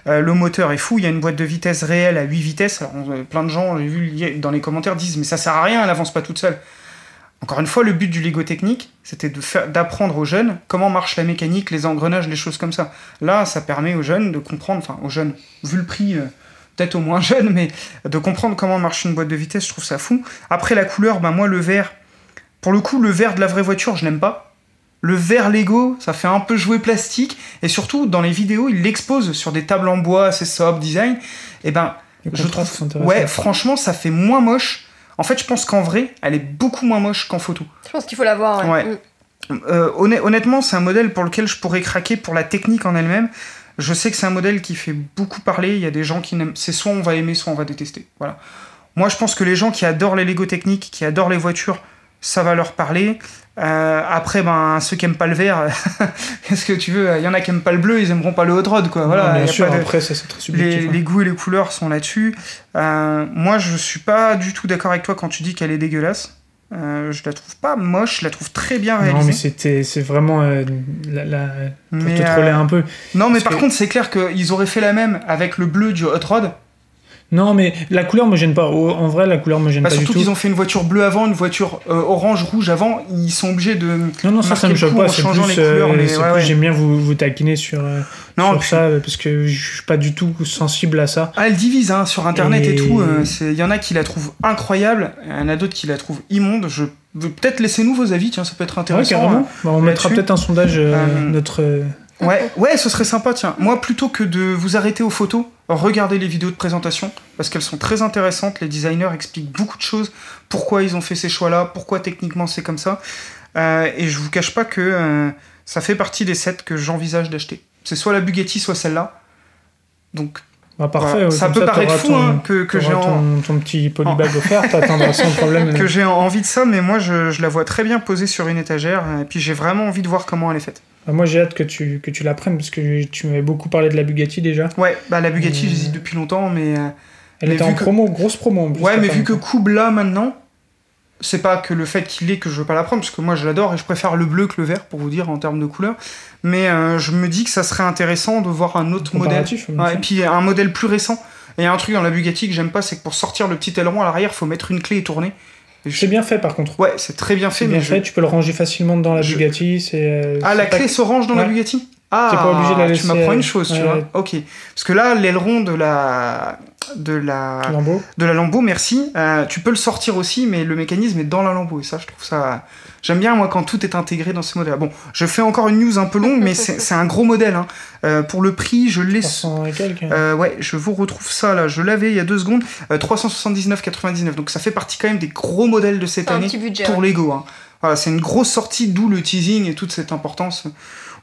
Euh, le moteur est fou. Il y a une boîte de vitesse réelle à 8 vitesses. Plein de gens, j'ai vu dans les commentaires, disent, mais ça sert à rien, elle avance pas toute seule. Encore une fois, le but du Lego technique, c'était d'apprendre aux jeunes comment marche la mécanique, les engrenages, les choses comme ça. Là, ça permet aux jeunes de comprendre, enfin aux jeunes, vu le prix, euh, peut-être aux moins jeunes, mais de comprendre comment marche une boîte de vitesse, je trouve ça fou. Après la couleur, ben moi le vert, pour le coup, le vert de la vraie voiture, je n'aime pas. Le vert Lego, ça fait un peu jouer plastique, et surtout dans les vidéos, il l'expose sur des tables en bois, assez sobre design. Et ben, Les je trouve, ouais, franchement, ça fait moins moche. En fait, je pense qu'en vrai, elle est beaucoup moins moche qu'en photo. Je pense qu'il faut. Ouais. Ouais. Mm. Euh, honn- honnêtement, c'est un modèle pour lequel je pourrais craquer pour la technique en elle-même. Je sais que c'est un modèle qui fait beaucoup parler. Il y a des gens qui n'aiment. C'est soit on va aimer, soit on va détester. Voilà. Moi, je pense que les gens qui adorent les Lego techniques, qui adorent les voitures, ça va leur parler. Euh, après, ben, ceux qui aiment pas le vert, qu'est-ce que tu veux? Il y en a qui aiment pas le bleu, ils aimeront pas le hot rod, quoi. Voilà. Non, bien y a sûr, pas de- après, ça c'est très subjectif. les, hein. les goûts et les couleurs sont là-dessus. Euh, moi, je suis pas du tout d'accord avec toi quand tu dis qu'elle est dégueulasse. Euh, je la trouve pas moche, je la trouve très bien réalisée. Non, mais c'était, c'est vraiment euh, la, la- pour Mais, te troller euh, un peu. Non, mais Parce par que- contre, c'est clair qu'ils auraient fait la même avec le bleu du Hot Rod. Non, mais la couleur me gêne pas. En vrai, la couleur me gêne Bah, pas du surtout tout. qu'ils ont fait une voiture bleue avant, une voiture euh, orange, rouge avant. Ils sont obligés de. Non, non, ça, ça me choque pas. en C'est changeant plus, les couleurs, euh, mais c'est ouais, plus, ouais. j'aime bien vous, vous taquiner sur, euh, Non, sur puis- ça parce que je suis pas du tout sensible à ça. Ah, elle divise hein, sur internet et, Et- tout. euh, Il y en a qui la trouvent incroyable, il y en a d'autres qui la trouvent immonde. Je veux peut-être laissez-nous vos avis, tiens, ça peut être Ouais, intéressant. carrément. Bah, on mettra peut-être un sondage, notre. Euh, Ouais, ouais, ce serait sympa, tiens. Moi, plutôt que de vous arrêter aux photos, regardez les vidéos de présentation, parce qu'elles sont très intéressantes. Les designers expliquent beaucoup de choses, pourquoi ils ont fait ces choix-là, pourquoi techniquement c'est comme ça. Euh, et je vous cache pas que euh, ça fait partie des sets que j'envisage d'acheter. C'est soit la Bugatti, soit celle-là. Donc, bah, parfait. voilà. ça peut paraître fou ton- hein, que, que j'ai en- ton, petit polybag offert, sans problème. que j'ai envie de ça, mais moi, je, je la vois très bien posée sur une étagère, et puis j'ai vraiment envie de voir comment elle est faite. Bah, moi, j'ai hâte que tu, que tu la prennes parce que tu m'avais beaucoup parlé de la Bugatti déjà. Ouais, bah la Bugatti, Euh, j'hésite depuis longtemps, mais... euh, Elle Mais était en que- promo, grosse promo en plus. Ouais, mais vu que. Coupe là maintenant, c'est pas que le fait qu'il est que je veux pas la prendre, parce que moi je l'adore et je préfère le bleu que le vert pour vous dire en termes de couleur. Mais euh, je me dis que ça serait intéressant de voir un autre modèle. Ouais, et puis un modèle plus récent. Et un truc dans la Bugatti que j'aime pas, c'est que pour sortir le petit aileron à l'arrière, faut mettre une clé et tourner. C'est bien fait par contre. Ouais, c'est très bien fait, bien mais je- fait, tu peux le ranger facilement dans la je- Bugatti. C'est, euh, Ah, la clé s'orange dans la. Bugatti Ah, T'es pas obligé de la tu laisser, m'apprends euh, une chose, tu vois. Ok. Parce que là, l'aileron de la de la Lambeau. de la lambeau, merci. Euh, tu peux le sortir aussi, mais le mécanisme est dans la lambeau. Et ça, je trouve ça. J'aime bien, moi, quand tout est intégré dans ce modèle. Bon, je fais encore une news un peu longue, mais c'est un gros modèle. hein. Euh, pour le prix, je l'ai. 300 et quelques. Euh, ouais, je vous retrouve ça là. Je l'avais il y a deux secondes. Euh, 379,99. Donc ça fait partie quand même des gros modèles de cette année petit budget. pour. Lego. hein. Voilà, c'est une grosse sortie, d'où le teasing et toute cette importance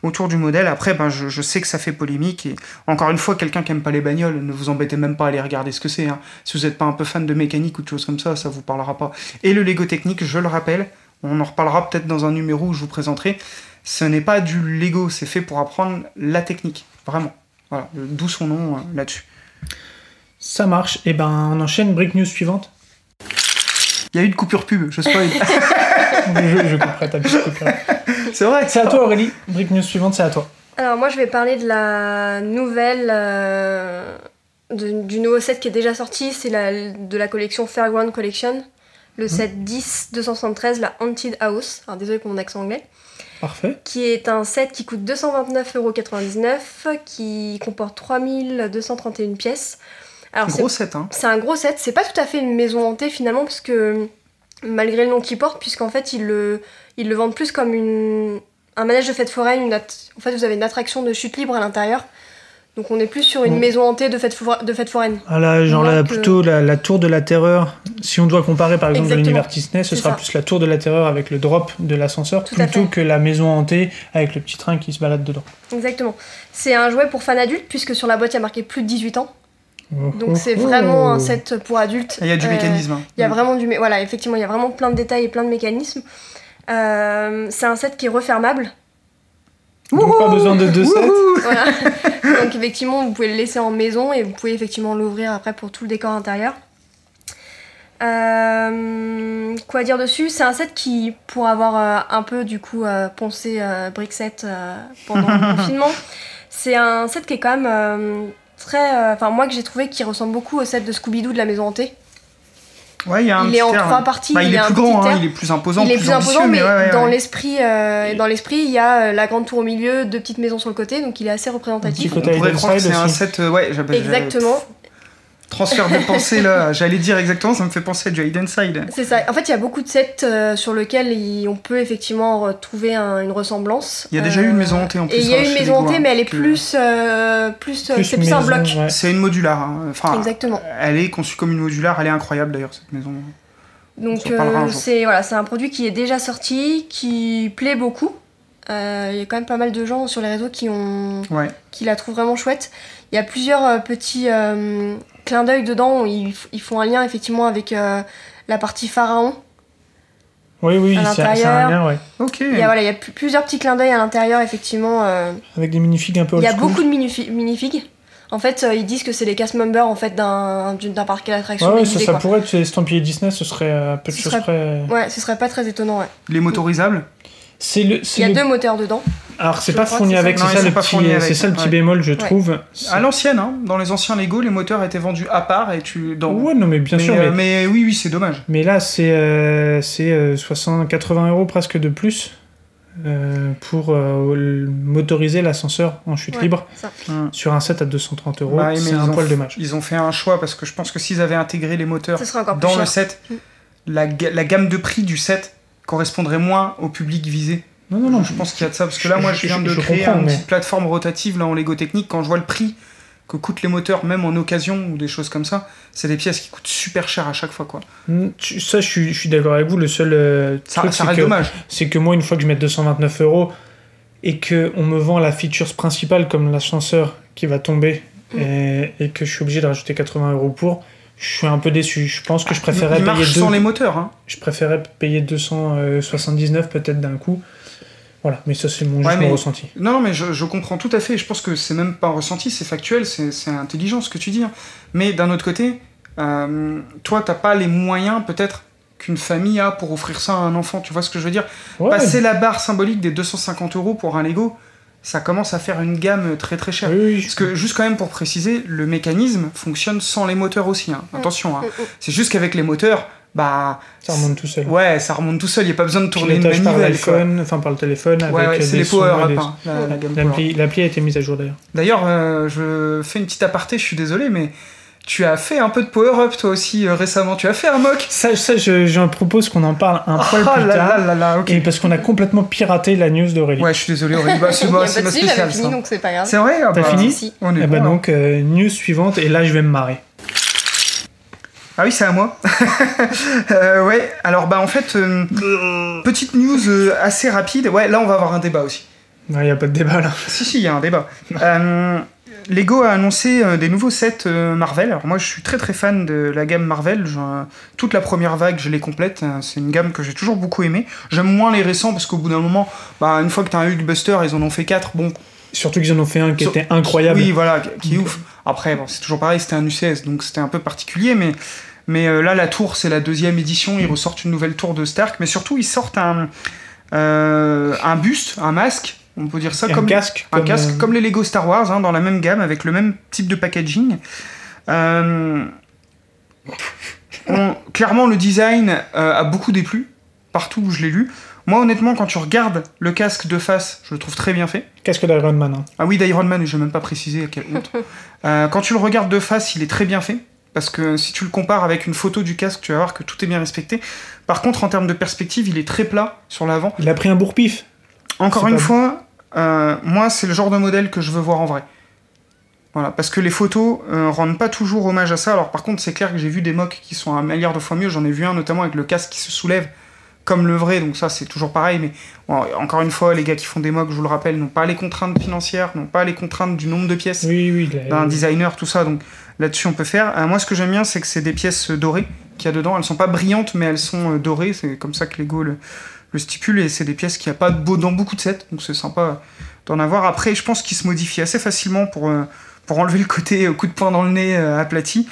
autour du modèle. Après, ben, je, je sais que ça fait polémique. Et encore une fois, quelqu'un qui aime pas les bagnoles, ne vous embêtez même pas à aller regarder ce que c'est. hein. Si vous n'êtes pas un peu fan de mécanique ou de choses comme ça, ça vous parlera pas. Et le Lego technique, je le rappelle, on en reparlera peut-être dans un numéro où je vous présenterai. Ce n'est pas du Lego, c'est fait pour apprendre la technique. Vraiment. Voilà, d'où son nom euh, là-dessus. Ça marche. Et ben, on enchaîne. Break news suivante. Il y a eu de coupure pub, je spoil. je, je couperai ta petite coupure. c'est vrai. C'est à toi, Aurélie. Break news suivante, c'est à toi. Alors moi je vais parler de la nouvelle, euh, de- du nouveau set qui est déjà sorti, c'est la, de la collection Fairground Collection, le set 10 273, la Haunted House, alors désolé pour mon accent anglais, Parfait. qui est un set qui coûte 229,99€, qui comporte 3231 pièces. Alors c'est Gros set, hein. c'est un gros set, c'est pas tout à fait une maison hantée finalement, parce que malgré le nom qu'il porte, puisqu'en fait ils le, ils le vendent plus comme une, un manège de fête foraine, une at- en fait vous avez une attraction de chute libre à l'intérieur. Donc on est plus sur une Mm. maison hantée de fête, de fête foraine. Ah là, genre là, euh, plutôt la, la tour de la terreur. Si on doit comparer par exemple l'univers Disney, ce sera ça. plus la tour de la terreur avec le drop de l'ascenseur plutôt que la maison hantée avec le petit train qui se balade dedans. Exactement. C'est un jouet pour fans adultes, puisque sur la boîte il y a marqué plus de 18 ans. Oh, Donc c'est oh, vraiment un set pour adultes. Il y a du Euh, mécanisme. hein. Il y a vraiment du. Voilà, effectivement, il y a vraiment plein de détails et plein de mécanismes. Euh, c'est un set qui est refermable. Donc pas besoin de deux sets. Voilà. Donc effectivement, vous pouvez le laisser en maison et vous pouvez effectivement l'ouvrir après pour tout le décor intérieur. Euh, quoi dire dessus? C'est un set qui, pour avoir euh, un peu du coup euh, poncé euh, Brickset euh, pendant le confinement, c'est un set qui est quand même euh, très... euh, Enfin moi que j'ai trouvé qui ressemble beaucoup au set de Scooby-Doo de la maison hantée. Ouais, il y a un il petit est en air, trois parties, Bah, il, il est plus grand, hein, il est plus imposant, il est plus, imposant, mais ouais, ouais, dans ouais. l'esprit, euh, dans l'esprit, il y a euh, la grande tour au milieu, deux petites maisons sur le côté, donc il est assez représentatif. On pourrait croire que Side c'est un set, euh, ouais, Exactement. Transfert de pensée là, j'allais dire exactement, ça me fait penser à du Hidden Side. C'est ça. En fait, il y a beaucoup de sets euh, sur lesquels il- on peut effectivement retrouver un- une ressemblance. Il y a déjà eu une maison hantée en plus, Et il y a hein, eu une maison hantée, mais elle est que- plus, euh, plus, euh, Plus c'est plus un bloc. ouais. C'est une modulaire. hein. Enfin, Exactement. elle est conçue comme une modulaire, elle est incroyable d'ailleurs cette maison. Donc euh, c'est voilà, c'est un produit qui est déjà sorti, qui plaît beaucoup. Euh, Il y a quand même pas mal de gens sur les réseaux qui ont, Ouais. qui la trouvent vraiment chouette. Il y a plusieurs euh, petits euh, clins d'œil dedans. Où ils, ils font un lien effectivement avec euh, la partie pharaon. Oui, oui, c'est un lien, ouais. Ok. Il y a voilà, il y a pl- plusieurs petits clins d'œil à l'intérieur effectivement. euh, Avec des minifigs un peu Il y a school. beaucoup de minifi- minifigs. En fait, euh, ils disent que c'est les cast members en fait d'un parc d'attractions Ouais, ouais, ça, pourrait être estampillé Disney, ce serait euh, peu de Ce choses serait- près. Ouais, ce serait pas très étonnant. Ouais. Les motorisables? C'est le. Il c'est y a le- deux moteurs dedans. Alors c'est pas fourni avec, ça. c'est ça, le petit, c'est ça le petit bémol, je Ouais. trouve. À l'ancienne, hein, dans les anciens Lego, les moteurs étaient vendus à part et tu. Dans... Ouais, non mais bien mais, sûr, euh, mais, mais oui, oui, c'est dommage. mais là c'est euh, c'est euh, 60, 80 euros presque de plus euh, pour euh, motoriser l'ascenseur en chute Ouais, libre ça. sur un set à 230 euros. Bah, c'est ils un ont poil f- dommage. Ils ont fait un choix parce que je pense que s'ils avaient intégré les moteurs dans cher. le set, la, ga- la gamme de prix du set correspondrait moins au public visé. Non, non, non, je pense qu'il y a de ça parce que là, moi, je viens de je créer comprends, une mais- petite plateforme rotative là en Lego Technique. Quand je vois le prix que coûtent les moteurs, même en occasion ou des choses comme ça, c'est des pièces qui coûtent super cher à chaque fois, quoi. Ça, je suis, je suis d'accord avec vous. Le seul euh, Ça, truc, ça c'est reste que, dommage. c'est que moi, une fois que je mets 229 euros et que on me vend la feature principale comme l'ascenseur qui va tomber Mm. et, et que je suis obligé de rajouter 80 euros pour, je suis un peu déçu. Je pense que je préférais Il payer deux- sans les moteurs, hein. je préférais payer 279 peut-être d'un coup. Voilà, mais ça c'est mon, Ouais, juste mais- mon ressenti. Non, non, mais je, je comprends tout à fait. Je pense que c'est même pas un ressenti, c'est factuel, c'est intelligent ce que tu dis. hein. Mais d'un autre côté, euh, toi, t'as pas les moyens peut-être qu'une famille a pour offrir ça à un enfant. Tu vois ce que je veux dire? Ouais, Passer la barre symbolique des 250 euros pour un Lego, ça commence à faire une gamme très très chère. oui, oui, Parce que juste quand même pour préciser, le mécanisme fonctionne sans les moteurs aussi. hein. Attention, hein. Mm, mm. c'est juste qu'avec les moteurs, bah ça remonte tout seul. ouais, ça remonte tout seul. Il y a pas besoin de tourner une par manivelle. l'iPhone, enfin par le téléphone. avec Ouais, ouais, c'est les power des- hein, la, la. L'appli l'appli a été mise à jour d'ailleurs. D'ailleurs, euh, je fais une petite aparté, je suis désolé, mais tu as fait un peu de power-up toi aussi euh, récemment. Tu as fait un mock Ça, ça je, je propose qu'on en parle un poil Ah plus là tard. là là là, ok. Et parce qu'on a complètement piraté la news d'Aurélie. Ouais, je suis désolé, Aurélie. Bah, c'est Il y moi, a c'est pas ma spéciale. fini, ça. donc c'est pas grave. C'est vrai? Ah T'as bah, fini? Si. On est Eh bon, alors. donc, euh, news suivante, et là je vais me marrer. Ah oui, c'est à moi. Euh, ouais, alors bah en fait, euh, petite news euh, assez rapide. Ouais, là on va avoir un débat aussi. Il n'y a pas de débat là. Si, si, il y a un débat. Euh, Lego a annoncé euh, des nouveaux sets euh, Marvel. Alors moi, je suis très très fan de la gamme Marvel. J'en- toute la première vague, je les complète. Euh, C'est une gamme que j'ai toujours beaucoup aimée. J'aime moins les récents parce qu'au bout d'un moment, bah, une fois que t'as un Hulkbuster, ils en ont fait 4. Bon, Surtout qu'ils en ont fait un qui était incroyable. oui, voilà, qui- est ouf. Après, bon, c'est toujours pareil, c'était un UCS, donc c'était un peu particulier, mais, mais euh, là, la tour, c'est la deuxième édition, ils ressortent une nouvelle tour de Stark, mais surtout, ils sortent un, euh, un buste, un masque On peut dire ça un comme casque. un comme, casque euh, comme les Lego Star Wars, hein, dans la même gamme, avec le même type de packaging. Euh, on- clairement, le design euh, a beaucoup déplu, partout où je l'ai lu. Moi, honnêtement, quand tu regardes le casque de face, je le trouve très bien fait. Casque d'Iron Man. hein. Ah oui, d'Iron Man, je n'ai même pas précisé à quelle honte. Quand tu le regardes de face, il est très bien fait. Parce que si tu le compares avec une photo du casque, tu vas voir que tout est bien respecté. Par contre, en termes de perspective, il est très plat sur l'avant. Il a pris un bourre-pif. Encore une pas fois, euh, moi, c'est le genre de modèle que je veux voir en vrai. Voilà, parce que les photos euh, rendent pas toujours hommage à ça. Alors par contre, c'est clair que j'ai vu des mocks qui sont un milliard de fois mieux. J'en ai vu un notamment avec le casque qui se soulève comme le vrai, donc ça c'est toujours pareil. Mais bon, encore une fois, les gars qui font des mocks, je vous le rappelle, n'ont pas les contraintes financières, n'ont pas les contraintes du nombre de pièces Oui, oui. d'un designer, tout ça. Donc là-dessus, on peut faire. Euh, moi, ce que j'aime bien, c'est que c'est des pièces euh, dorées qu'il y a dedans. Elles sont pas brillantes, mais elles sont dorées. C'est comme ça que Lego le, le stipule. Et c'est des pièces qu'il n'y a pas dans beaucoup de sets. Donc c'est sympa d'en avoir. Après, je pense qu'ils se modifient assez facilement pour, euh, pour enlever le côté euh, coup de poing dans le nez euh, aplati.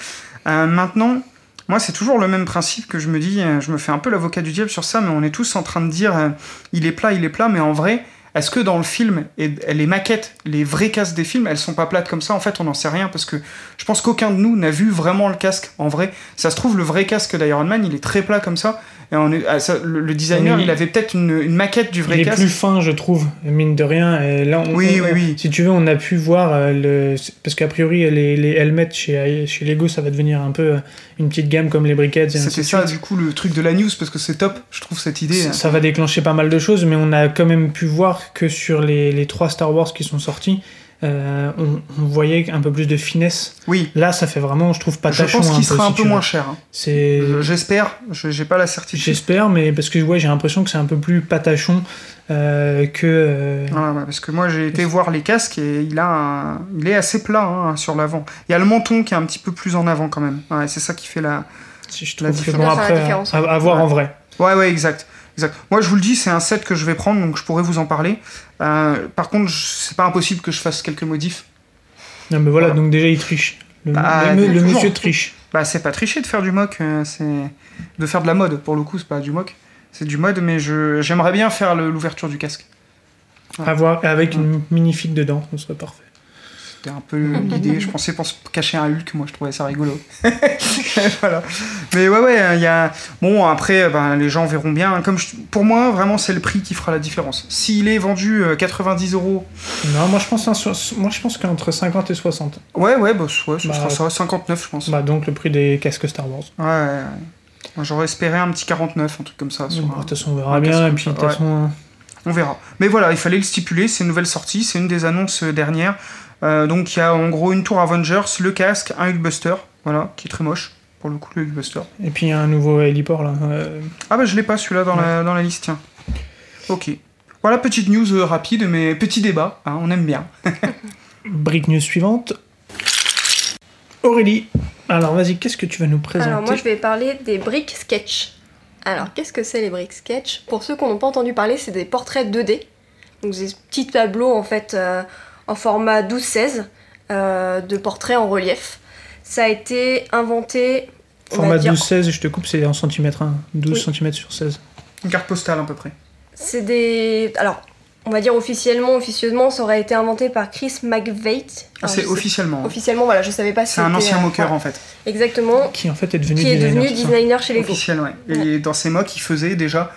Maintenant. Moi, c'est toujours le même principe que je me dis, je me fais un peu l'avocat du diable sur ça, mais on est tous en train de dire, il est plat, il est plat, mais en vrai, est-ce que dans le film, et les maquettes, les vraies casques des films, elles sont pas plates comme ça? En fait, on n'en sait rien parce que je pense qu'aucun de nous n'a vu vraiment le casque en vrai. Ça se trouve, le vrai casque d'Iron Man, il est très plat comme ça. Et on est- ah, ça, le, le designer, Oui. il avait peut-être une, une maquette du vrai Il est casque. plus fin, je trouve, mine de rien. Et là, on, Oui, on- oui, oui. Si tu veux, on a pu voir euh, le. Parce qu'a priori, les, les helmets chez, chez Lego, ça va devenir un peu euh, une petite gamme comme les briquettes. C'était ça, suite. du coup, le truc de la news, parce que c'est top, je trouve cette idée. Ça, ça va déclencher pas mal de choses, mais on a quand même pu voir que sur les, les trois Star Wars qui sont sortis, euh, on, on voyait un peu plus de finesse. Oui, Là, ça fait vraiment, je trouve, je patachon. pense qu'il peu, sera si un peu moins cher. hein. C'est. Je- J'espère, je- j'ai pas la certitude. J'espère, mais parce que ouais, j'ai l'impression que c'est un peu plus patachon euh, que. euh, ouais, parce que moi j'ai été voir les casques et il a un- il est assez plat hein, sur l'avant. Il y a le menton qui est un petit peu plus en avant quand même. Ouais, c'est ça qui fait la. si je La différence. bon, après, la différence. à, à voir Ouais. en vrai. Ouais, ouais, exact. Exact. Moi je vous le dis, c'est un set que je vais prendre donc je pourrais vous en parler. Euh, par contre, c'est pas impossible que je fasse quelques modifs. Non, mais voilà, Voilà. donc déjà, il triche. Le, Bah, le- monsieur triche. Bah, c'est pas tricher de faire du mock, euh, c'est de faire de la mode pour le coup, c'est pas du mock. C'est du mode, mais je j'aimerais bien faire l'ouverture du casque. À voir, avec une minifig dedans, ce serait parfait. C'était un peu l'idée. Je pensais pour se cacher un Hulk, moi je trouvais ça rigolo. voilà. Mais ouais, ouais, il y a. Bon, après, ben, les gens verront bien. Comme je- Pour moi, vraiment, c'est le prix qui fera la différence. S'il est vendu euh, 90 euros, Non, moi je pense, moi, je pense qu'entre 50 et 60. ouais, ouais, bah, ouais, ce Bah, sera ça, 59, je pense. Bah, donc le prix des casques Star Wars. Ouais, ouais, J'aurais espéré un petit 49, un truc comme ça. sur Bon, un- de toute façon, on verra bien. Et puis, de toute façon, On verra. Mais voilà, il fallait le stipuler, c'est une nouvelle sortie, c'est une des annonces euh, dernières. Euh, donc il y a en gros une tour Avengers, le casque, un Hulkbuster, voilà, qui est très moche, pour le coup, le Hulkbuster. et puis il y a un nouveau héliport là. euh, Ah bah je l'ai pas celui-là dans, la, dans la liste, tiens. Ok. Voilà, petite news euh, rapide, mais petit débat, hein, on aime bien. Brique news suivante. Aurélie, alors vas-y, qu'est-ce que tu vas nous présenter Alors moi je vais parler des briques sketch. Alors qu'est-ce que c'est les briques sketch? Pour ceux qui n'ont pas entendu parler, c'est des portraits 2D. Donc des petits tableaux en fait euh, en format 12-16 euh, de portraits en relief. Ça a été inventé. Format dire- 12-16, je te coupe, c'est en centimètres. hein. 12 Oui. cm sur 16. Une carte postale à peu près. C'est des. Alors, on va dire officiellement, officieusement, ça aurait été inventé par Chris McVeigh. Ah, c'est officiellement. hein. Officiellement, voilà, je savais pas si C'est un ancien moqueur en fait. Exactement. Qui en fait est devenu Qui est designer. devenu designer chez Lego. Officiel, ouais. Et dans ces mocks, il faisait déjà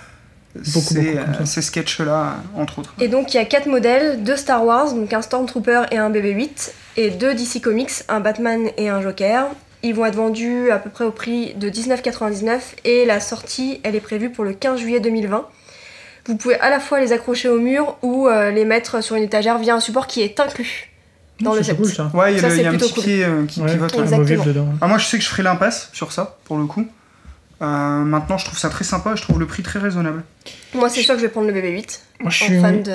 ces, euh, ces sketchs-là, entre autres. Et donc, il y a quatre modèles deux Star Wars, donc un Stormtrooper et un BB-8, et deux DC Comics, un Batman et un Joker. Ils vont être vendus à peu près au prix de 19,99 et la sortie, elle est prévue pour le 15 juillet 2020. Vous pouvez à la fois les accrocher au mur ou euh, les mettre sur une étagère via un support qui est inclus dans le set. cool ça. Ouais, il y a, Ça, le- y a un petit cool. pied euh, qui, Ouais, vote. ouais. un Exactement. mobile dedans. Ah, moi, je sais que je ferai l'impasse sur ça, pour le coup. Euh, maintenant, je trouve ça très sympa, je trouve le prix très raisonnable. Moi, c'est sûr que je vais prendre le BB-8 Moi je en suis. fan de.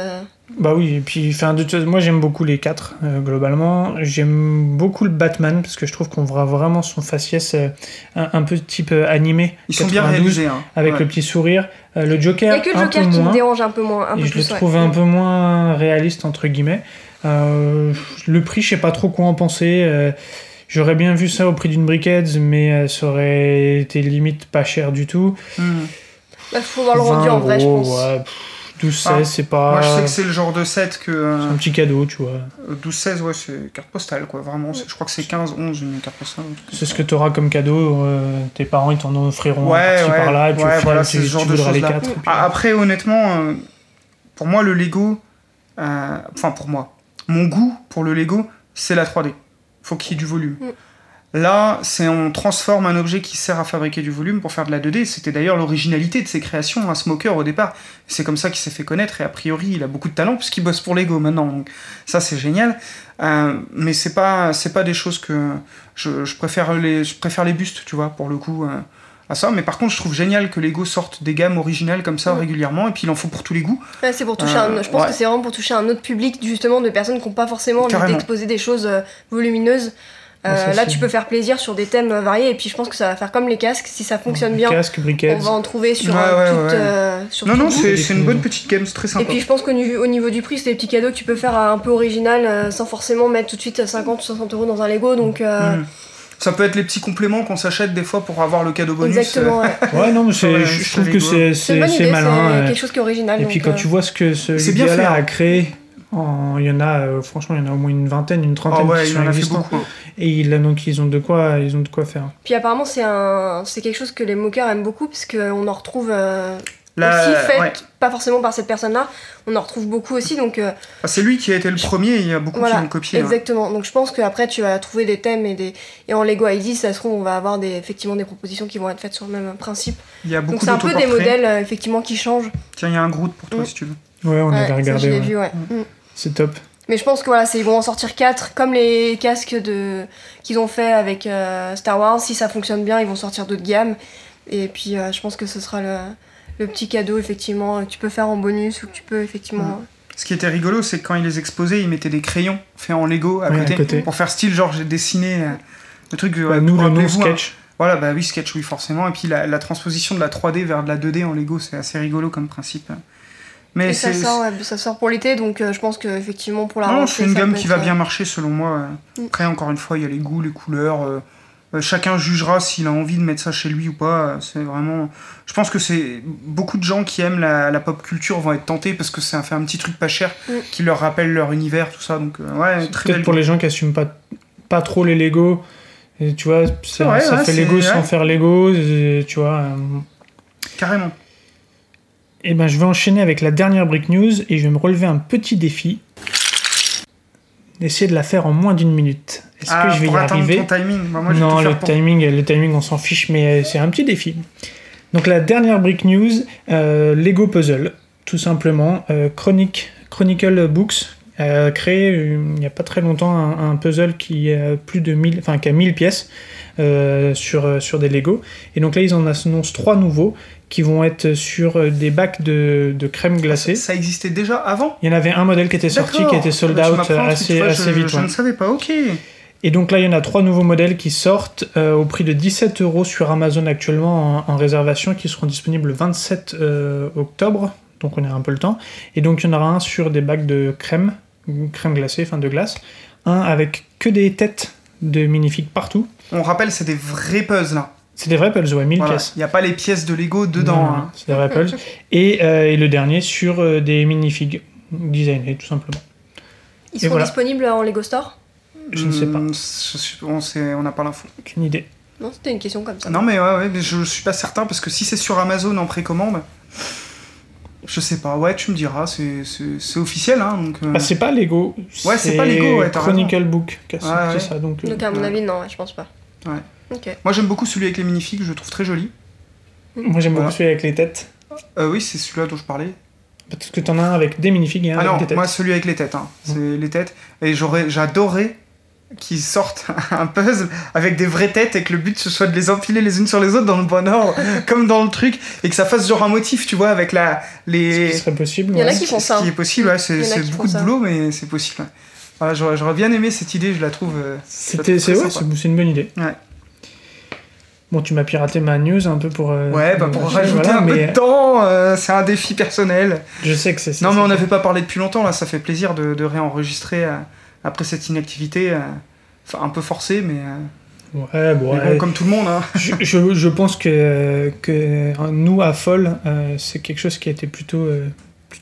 Bah oui, et puis enfin, de toute façon, moi j'aime beaucoup les quatre euh, globalement. J'aime beaucoup le Batman parce que je trouve qu'on voit vraiment son faciès euh, un, un peu type euh, animé. Ils sont bien 92, réalisés. Hein. Avec Ouais. le petit sourire. Euh, le Il Joker, n'y a que le Joker qui moins. me dérange un peu moins. Un et peu je plus, le ouais. trouve un peu moins réaliste entre guillemets. Euh, le prix, je sais pas trop quoi en penser. Euh, J'aurais bien vu ça au prix d'une briquette, mais euh, ça aurait été limite pas cher du tout. Hmm. Bah, faut voir le rendu 20 en vrai, je pense. ouais, pff, 12-16, Ah, c'est pas. Moi, je sais que c'est le genre de set que. euh, c'est un petit cadeau, tu vois. 12-16, ouais, c'est carte postale, quoi. Vraiment, je crois que c'est 15-11 une carte postale. C'est ce que tu auras comme cadeau. euh, tes parents, ils t'en offriront Ouais, ouais, par-là. Et puis ouais, final, voilà, tu, c'est ce tu genre de les quatre. puis- Ah, Après, honnêtement, euh, pour moi, le Lego. euh, Enfin, pour moi. Mon goût pour le Lego, c'est la 3D. Faut qu'il y ait du volume. Mm. Là, c'est on transforme un objet qui sert à fabriquer du volume pour faire de la 2D. C'était d'ailleurs l'originalité de ses créations, un smoker au départ. C'est comme ça qu'il s'est fait connaître et a priori, il a beaucoup de talent puisqu'il bosse pour Lego maintenant. Donc ça, c'est génial. Euh, mais c'est pas, c'est pas des choses que je, je préfère les, je préfère les bustes, tu vois, pour le coup. euh, à ça, mais par contre, je trouve génial que Lego sorte des gammes originales comme ça régulièrement, et puis il en faut pour tous les goûts. Ouais, c'est pour toucher Euh, un, je pense ouais. que c'est vraiment pour toucher un autre public justement de personnes qui n'ont pas forcément envie d'exposer des choses euh, volumineuses. Euh, Ouais, ça, là, tu peux faire plaisir sur des thèmes euh, variés et puis je pense que ça va faire comme les casques. Si ça fonctionne bien, Casque, briquettes. on va en trouver sur Ouais, euh, ouais, toute, ouais. euh, sur Non, tout non, c'est une bonne petite gamme, c'est très Et sympa. puis je pense qu'au niveau, au niveau du prix, c'est des petits cadeaux que tu peux faire euh, un peu original euh, sans forcément mettre tout de suite 50 ou 60 euros dans un Lego. Donc euh, Mm. Ça peut être les petits compléments qu'on s'achète des fois pour avoir le cadeau bonus. exactement, ouais. Ouais, non, mais Ouais, je trouve que c'est c'est une bonne c'est- idée, c'est malin. c'est euh, quelque chose qui est original. Et puis quand euh, tu vois ce que ce C'est bien gars-là hein. a créé, en- il y en a, euh, franchement, il y en a au moins une vingtaine, une Ah trentaine ouais, qui il sont en a fait existants. beaucoup. Et il a donc ils ont de quoi, ils ont de quoi faire. Puis apparemment, c'est un, c'est quelque chose que les moqueurs aiment beaucoup parce qu'on en retrouve euh, Là, aussi fait, ouais. pas forcément par cette personne-là, on en retrouve beaucoup aussi. Donc euh, Ah, c'est lui qui a été le premier, et il y a beaucoup Voilà, qui l'ont copié. hein. exactement. Donc je pense qu'après tu vas trouver des thèmes et des et en Lego ID, ça se trouve on va avoir des effectivement des propositions qui vont être faites sur le même principe. Il y a Donc beaucoup c'est un peu des modèles euh, effectivement qui changent. Tiens, il y a un Groot pour toi Mm. si tu veux. Ouais, on Ouais, avait ça, regardé. ouais. vu, ouais. Mm. C'est top. Mais je pense que voilà, c'est ils vont en sortir 4 comme les casques de qu'ils ont fait avec euh, Star Wars. Si ça fonctionne bien, ils vont sortir d'autres gammes. Et puis euh, je pense que ce sera le, le petit cadeau effectivement que tu peux faire en bonus ou que tu peux effectivement. Ce qui était rigolo, c'est que quand il les exposait, il mettait des crayons faits en Lego à, côté, pour faire style genre j'ai dessiné euh, le truc. euh, Bah, nous, le nom hein. sketch. Voilà, bah oui, sketch, oui, forcément. Et puis la, la transposition de la 3D vers de la 2D en Lego, c'est assez rigolo comme principe. Mais Et ça sort, ouais, ça sort pour l'été, donc euh, je pense que effectivement pour la Non, c'est une gamme qui va bien euh, marcher selon moi. Mm. Après, encore une fois, il y a les goûts, les couleurs. euh, euh, chacun jugera s'il a envie de mettre ça chez lui ou pas. euh, C'est vraiment. Je pense que c'est beaucoup de gens qui aiment la, la pop culture vont être tentés parce que c'est un, fait un petit truc pas cher Mm. qui leur rappelle leur univers, tout ça. Donc, euh, ouais, très Peut-être belle pour les gens qui assument pas, pas trop les Lego. Et tu vois, ça, vrai, ça ouais, fait Lego sans faire Lego. et tu vois. euh, Carrément. Et ben, je vais enchaîner avec la dernière Brick News et je vais me relever un petit défi. D'essayer de la faire en moins d'une minute. Est-ce Ah, que je vais y pour arriver ton timing. Bah, moi, Non, le pour- timing, le timing, on s'en fiche, mais euh, c'est un petit défi. Donc la dernière Brick News, euh, Lego Puzzle, tout simplement. Euh, Chronic, Chronicle Books a créé il n'y a pas très longtemps un, un puzzle qui a plus de 1000, enfin qui a 1000 pièces euh, sur, sur des Lego. Et donc là, ils en annoncent trois nouveaux qui vont être sur euh, des bacs de, de crème glacée. Ça existait déjà avant? Il y en avait un modèle qui était sorti, qui était sold Ah bah, out assez, tu vois, assez je, vite. Je ouais. ne savais pas, ok. Et donc là, il y en a trois nouveaux modèles qui sortent euh, au prix de 17 euros sur Amazon actuellement en, en réservation, qui seront disponibles le 27 euh, octobre. Donc on a un peu le temps. Et donc il y en aura un sur des bacs de crème, crème glacée, enfin de glace. Un avec que des têtes de minifigs partout. On rappelle, c'est des vrais puzzles. là. C'est des vrais puzzles, ouais, 1000 Voilà. pièces. Il n'y a pas les pièces de Lego dedans. Non, hein. C'est des vrais puzzles. et, euh, et le dernier sur euh, des minifigs designés, tout simplement. Ils Et seront voilà. disponibles en Lego Store? Je ne sais pas. Hmm, je on n'a pas l'info. Aucune idée. Non, c'était une question comme ça. Non, mais ouais, ouais, mais je suis pas certain parce que si c'est sur Amazon en précommande, je sais pas. Ouais, tu me diras, c'est officiel, hein. Donc, euh, Bah, c'est pas Lego. Ouais, c'est pas Lego, ouais, t'as Chronicle Book. C'est Ouais, ouais. ça, donc. euh, Donc à mon avis, non, je pense pas. Ouais. Moi, j'aime beaucoup celui avec les minifigs, je le trouve très joli. Moi j'aime Voilà. beaucoup celui avec les têtes. Euh, oui, c'est celui-là dont je parlais. Parce que t'en as un avec des minifigs et un Ah avec non, des têtes. moi celui avec les têtes. Hein. C'est les têtes. Et j'aurais, j'adorais qu'ils sortent un puzzle avec des vraies têtes et que le but ce soit de les empiler les unes sur les autres dans le bon ordre, comme dans le truc, et que ça fasse genre un motif, tu vois, avec la Ce les. qui serait possible. Il y en a qui font Ce ça. qui est possible, ouais, c'est, beaucoup de boulot, mais c'est possible. Voilà, j'aurais, bien aimé cette idée, je la trouve. euh, C'était, c'est, ouais, une bonne idée. Ouais. Bon, tu m'as piraté ma news un peu pour. euh, Ouais, bah pour euh, rajouter voilà, un peu mais de temps, euh, c'est un défi personnel. Je sais que c'est ça. Non, mais on n'avait pas parlé depuis longtemps, là, ça fait plaisir de, de réenregistrer euh, après cette inactivité. Enfin, un peu forcée, mais, Ouais, bon, mais bon, ouais. comme tout le monde. Hein. je, je, je pense que, que nous, à Foll, euh, c'est quelque chose qui a été plutôt,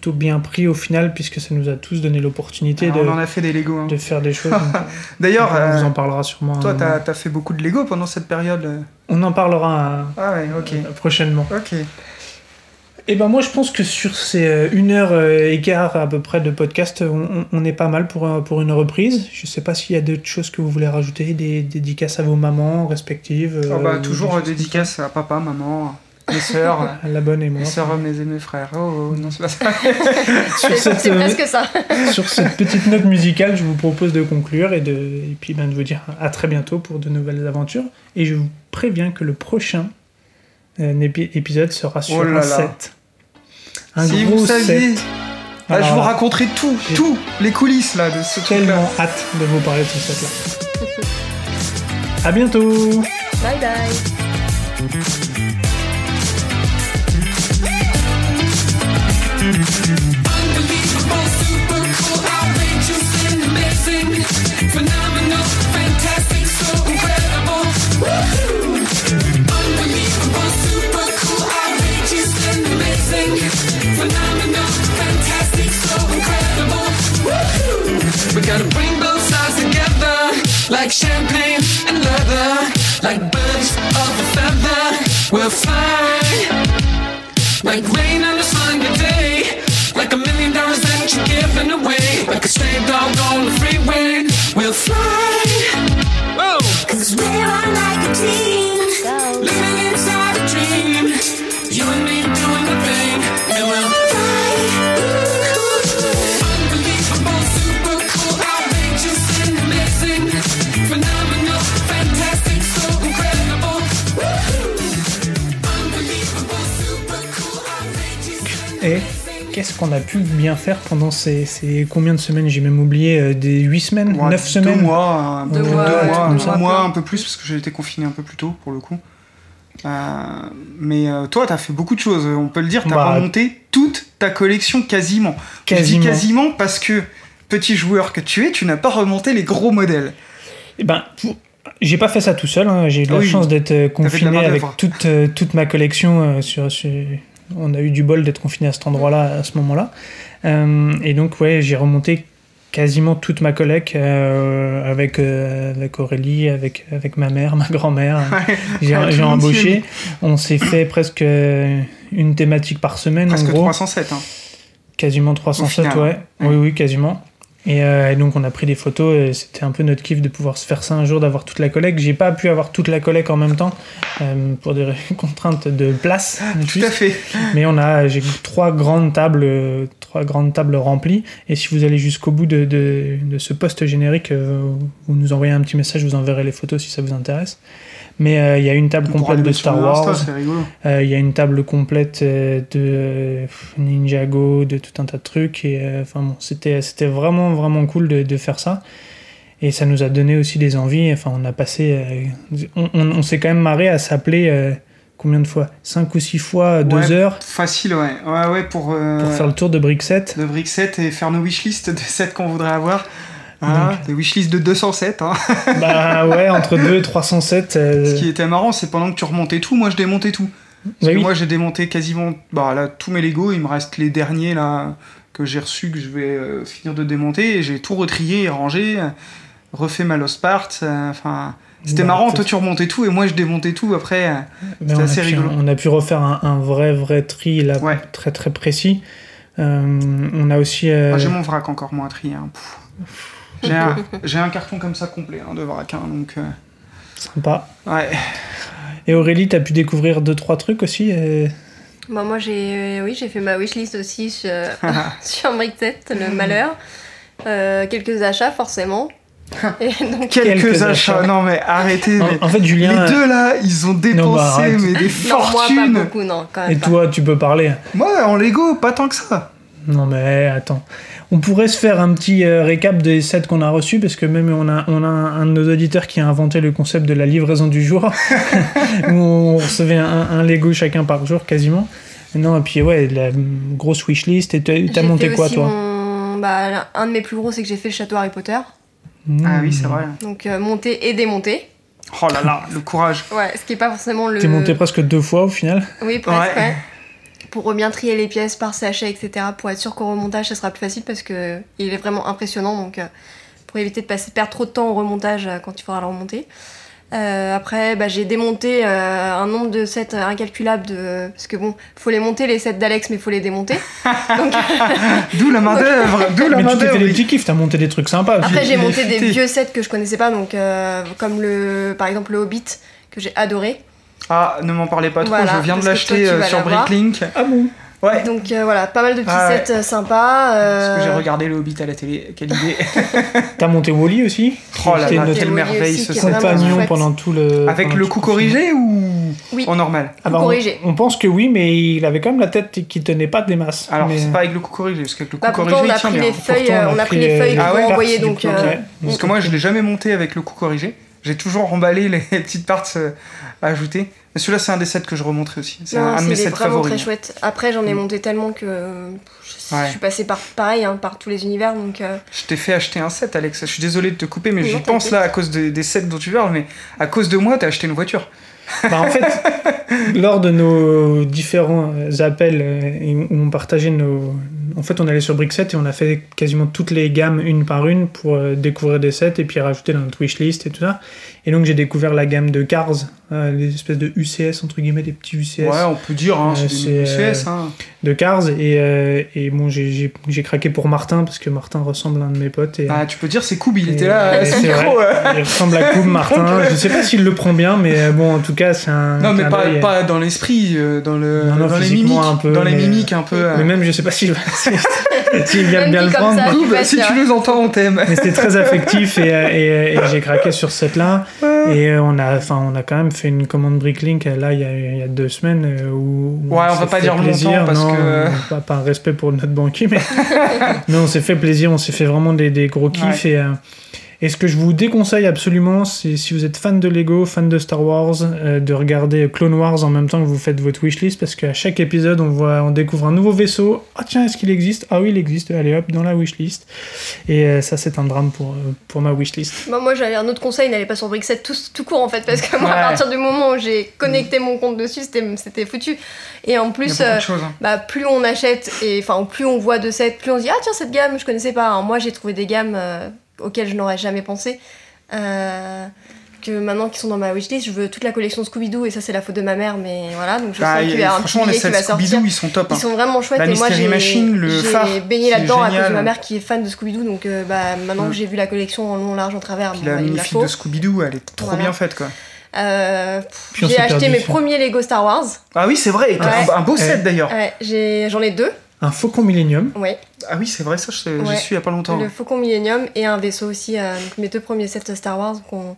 plutôt bien pris au final, puisque ça nous a tous donné l'opportunité Alors, de, On en a fait des Lego. hein. de faire des choses. D'ailleurs, on vous euh, en parlera sûrement. toi, t'as as fait beaucoup de Lego pendant cette période. euh. On en parlera euh, Ah ouais, ok. prochainement. Ok. Et ben moi je pense que sur ces une heure et quart à peu près de podcast, on, est pas mal pour, pour une reprise. Je sais pas s'il y a d'autres choses que vous voulez rajouter, des dédicaces à vos mamans respectives. Ah bah, toujours des euh, choses comme dédicace à papa, maman, mes sœurs, la bonne et moi. mes sœurs, mes et mes frères. Oh, oh, non, c'est pas ça. Sur C'est cette, c'est euh, presque ça. sur cette petite note musicale, je vous propose de conclure et, de, et puis ben, de vous dire à très bientôt pour de nouvelles aventures. Et je vous préviens que le prochain euh, épi- épisode sera sur Oh là un là. set. Un si gros vous saviez. set. Là, je Alors, vous raconterai tout, tout, les coulisses là de ce tellement hâte de vous parler de ce set-là. À bientôt Bye bye. Like champagne and leather, like birds of a feather. We'll fly like rain it all qu'est-ce qu'on a pu bien faire pendant ces, ces combien de semaines? J'ai même oublié euh, des 8 semaines, Ouais, 9 semaines Deux mois, un peu Deux plus de mois, deux mois, comme un mois, un peu plus parce que j'ai été confiné un peu plus tôt pour le coup. Euh, mais euh, toi, t'as fait beaucoup de choses. On peut le dire, t'as Bah, remonté toute ta collection quasiment. Je Quasiment. dis quasiment parce que petit joueur que tu es, tu n'as pas remonté les gros modèles. Eh ben, pour- j'ai pas fait ça tout seul. hein. J'ai eu la Oui. chance d'être euh, confiné avec toute, toute ma collection. sur, sur- On a eu du bol d'être confiné à cet endroit-là, à ce moment-là. Euh, et donc, ouais, j'ai remonté quasiment toute ma collecte euh, avec, euh, avec Aurélie, avec, avec ma mère, ma grand-mère. J'ai Ouais, embauché. On s'est fait presque une thématique par semaine, Presque en gros. 307. Hein. Quasiment 307, final, ouais. ouais. Oui, oui, quasiment. Et, euh, et donc on a pris des photos et c'était un peu notre kiff de pouvoir se faire ça un jour, d'avoir toute la collecte. J'ai pas pu avoir toute la collecte en même temps euh, pour des contraintes de place. en Tout plus. à fait. Mais on a, j'ai trois grandes tables, trois grandes tables remplies. Et si vous allez jusqu'au bout de, de, de ce post générique, euh, vous nous envoyez un petit message, je vous enverrai les photos si ça vous intéresse. Mais euh, il y a une table complète les de Star Wars. Euh, Il y a une table complète euh, de euh, Ninjago, de tout un tas de trucs. Et euh, enfin bon, c'était c'était vraiment vraiment cool de, de faire ça. Et ça nous a donné aussi des envies. Enfin, on a passé, euh, on, on- on s'est quand même marré à s'appeler euh, combien de fois, cinq ou six fois, deux Ouais, heures Facile, ouais. Ouais, ouais, pour, euh, pour faire le tour de Brickset. de brick set et faire nos wishlists de sets qu'on voudrait avoir. Hein, des wishlists de 207. Hein. bah ouais, entre 2 et 307. euh, Ce qui était marrant, c'est pendant que tu remontais tout, moi je démontais tout. Parce que moi j'ai démonté quasiment bah, là, tous mes Lego, il me reste les derniers là que j'ai reçus que je vais euh, finir de démonter et j'ai tout retrié et rangé, euh, refait ma Lost Part. euh, Enfin, c'était Bah, marrant, toi tu remontais tout et moi je démontais tout après. euh, C'était assez pu, rigolo. on a pu refaire un, un vrai, vrai tri là, Ouais. très, très précis. Euh, on a aussi. euh, ah, j'ai mon vrac encore moins trié. hein. J'ai un, j'ai un carton comme ça complet hein, de vrac, hein, donc euh, Sympa. ouais. Et Aurélie, t'as pu découvrir deux trois trucs aussi. euh, Bah, moi, j'ai oui, j'ai fait ma wishlist aussi sur, sur Brickset, le malheur. Euh, quelques achats, forcément. Et donc, Quelques, Quelques achats. achats. non mais arrêtez. mais En, en fait, Julien. Les deux là, ils ont dépensé arrête. mais des non, moi, pas fortunes. beaucoup, non, quand même. Et pas. toi, tu peux parler. Moi en Lego, pas tant que ça. Non mais attends. On pourrait se faire un petit euh, récap des sets qu'on a reçus parce que même on a, on a un, de nos auditeurs qui a inventé le concept de la livraison du jour où on recevait un, un Lego chacun par jour quasiment. Non et puis ouais la grosse wishlist et t'as monté quoi aussi toi? mon- bah, Un de mes plus gros, c'est que j'ai fait le château Harry Potter. Ah oui, Mmh. c'est vrai. Donc, euh, monter et démonter. Oh là là, le courage. Ouais, ce qui est pas forcément le. T'es monté presque deux fois au final? Oui, presque, Ouais. ouais. Pour bien trier les pièces par sachet, etc. Pour être sûr qu'au remontage, ça sera plus facile parce que il est vraiment impressionnant. Donc, euh, pour éviter de passer, perdre trop de temps au remontage euh, quand il faudra le remonter. Euh, après, bah, j'ai démonté euh, un nombre de sets incalculable de. Parce que bon, faut les monter les sets d'Alex, mais faut les démonter. Donc, D'où la main d'œuvre, d'où la Mais main tu t'es des petits kiffs, t'as monté des trucs sympas. aussi. Après, j'ai monté des vieux sets que je connaissais pas, donc euh, comme le, par exemple le Hobbit que j'ai adoré. Ah, ne m'en parlez pas trop, Voilà, je viens de l'acheter euh, sur. Bricklink. Ah bon Ouais. Donc euh, voilà, pas mal de petits Ah ouais. sets euh, sympas. Parce que j'ai regardé le Hobbit à la télé, quelle idée. T'as monté Wally aussi Oh là là, quelle merveille aussi, ce compagnon pendant tout le. Avec le coup corrigé ou Oui. en normal Ah bah, on- corrigé. On, pense que oui, mais il avait quand même la tête qui tenait pas des masses. Alors Mais- c'est pas avec le coup corrigé, parce qu'avec le coup Bah, corrigé on a il tient pris bien. les feuilles, Pourtant, on a pris les feuilles Ah ouais, envoyer, partie donc. Parce que moi je l'ai jamais monté avec le coup corrigé. J'ai toujours emballé les petites parts euh, à ajouter. Mais celui-là c'est un des sets que je remonterai aussi. C'est non, un, un de mes c'est sets vraiment favoris. très chouette. Après, j'en ai Mm. monté tellement que je, Ouais. je suis passée par pareil, hein, par tous les univers, donc euh, Je t'ai fait acheter un set, Alex. Je suis désolé de te couper, mais Non, j'y pense là à cause de- des sets dont tu parles. Mais à cause de moi, t'as acheté une voiture. Bah, en fait, lors de nos différents euh, appels où on partageait nos. En fait, on allait sur Brickset et on a fait quasiment toutes les gammes une par une pour euh, découvrir des sets et puis rajouter dans notre wishlist et tout ça. Et donc, j'ai découvert la gamme de Cars, euh, les espèces de UCS, entre guillemets, des petits UCS Ouais, on peut dire, hein, Euh, c'est UCS. Hein. de Cars. Et, euh, et bon, j'ai- j'ai j'ai craqué pour Martin parce que Martin ressemble à un de mes potes. Et, Ah, tu peux dire, c'est Koub, il et- était là, et à c'est micro. vrai. ouais. Il ressemble à Koum Martin. Je sais pas s'il le prend bien, mais euh, bon, en tout cas, c'est un. Non, mais pas, pas dans l'esprit, euh, dans, le, Non, non, dans les mimiques. un peu, dans les mais- mimiques un peu. euh, Mais même, je sais pas s'il va. S'il vient bien le prendre. Koub, si tu nous entends, on t'aime. Mais c'était très affectif et, euh, et, euh, et j'ai craqué sur cette là et euh, on a enfin on a quand même fait une commande Bricklink euh, là il y a, il y a deux semaines euh, où où Ouais, on s'est va pas fait dire plaisir. parce non, que- euh, pas, pas un respect pour notre banquier mais mais on s'est fait plaisir on s'est fait vraiment des, des gros kiffs et euh, et ce que je vous déconseille absolument, c'est si vous êtes fan de Lego, fan de Star Wars, euh, de regarder Clone Wars en même temps que vous faites votre wishlist, parce qu'à chaque épisode, on voit, on découvre un nouveau vaisseau. Ah tiens, est-ce qu'il existe? Ah oui, il existe. Allez hop, dans la wishlist. Et euh, ça, c'est un drame pour, euh, pour ma wishlist. Bah, moi j'avais un autre conseil, n'allez pas sur Brickset tout, tout court en fait, parce que moi Ouais. à partir du moment où j'ai connecté mon compte dessus, c'était c'était foutu. Et en plus, euh, hein. bah, plus on achète et enfin plus on voit de sets, plus on se dit ah tiens cette gamme je connaissais pas. Alors, moi j'ai trouvé des gammes auxquelles je n'aurais jamais pensé. Euh, que maintenant qui sont dans ma wishlist, je veux toute la collection Scooby-Doo et ça c'est la faute de ma mère, mais voilà donc je Bah, sens qu'il y a un franchement, les qui va sortir. Scooby-Doo, ils sont top. hein. Ils sont vraiment chouettes La et moi j'ai baigné là-dedans à cause de ma mère qui est fan de Scooby-Doo donc euh, bah, maintenant que j'ai vu la collection en long, large, en travers, Puis bon, la bah, faut. de Scooby-Doo, elle est trop Voilà. bien faite, quoi. Euh, j'ai acheté perdu mes premiers Lego Star Wars. Ah oui, c'est vrai, Ouais. un, un beau set Ouais. d'ailleurs. Ouais, j'en ai deux. Un Faucon Millennium. Ouais, Ah oui, c'est vrai, ça, je j'y Ouais. suis il y a pas longtemps. le Faucon Millennium et un vaisseau aussi. euh, donc mes deux premiers sets Star Wars. qu'on-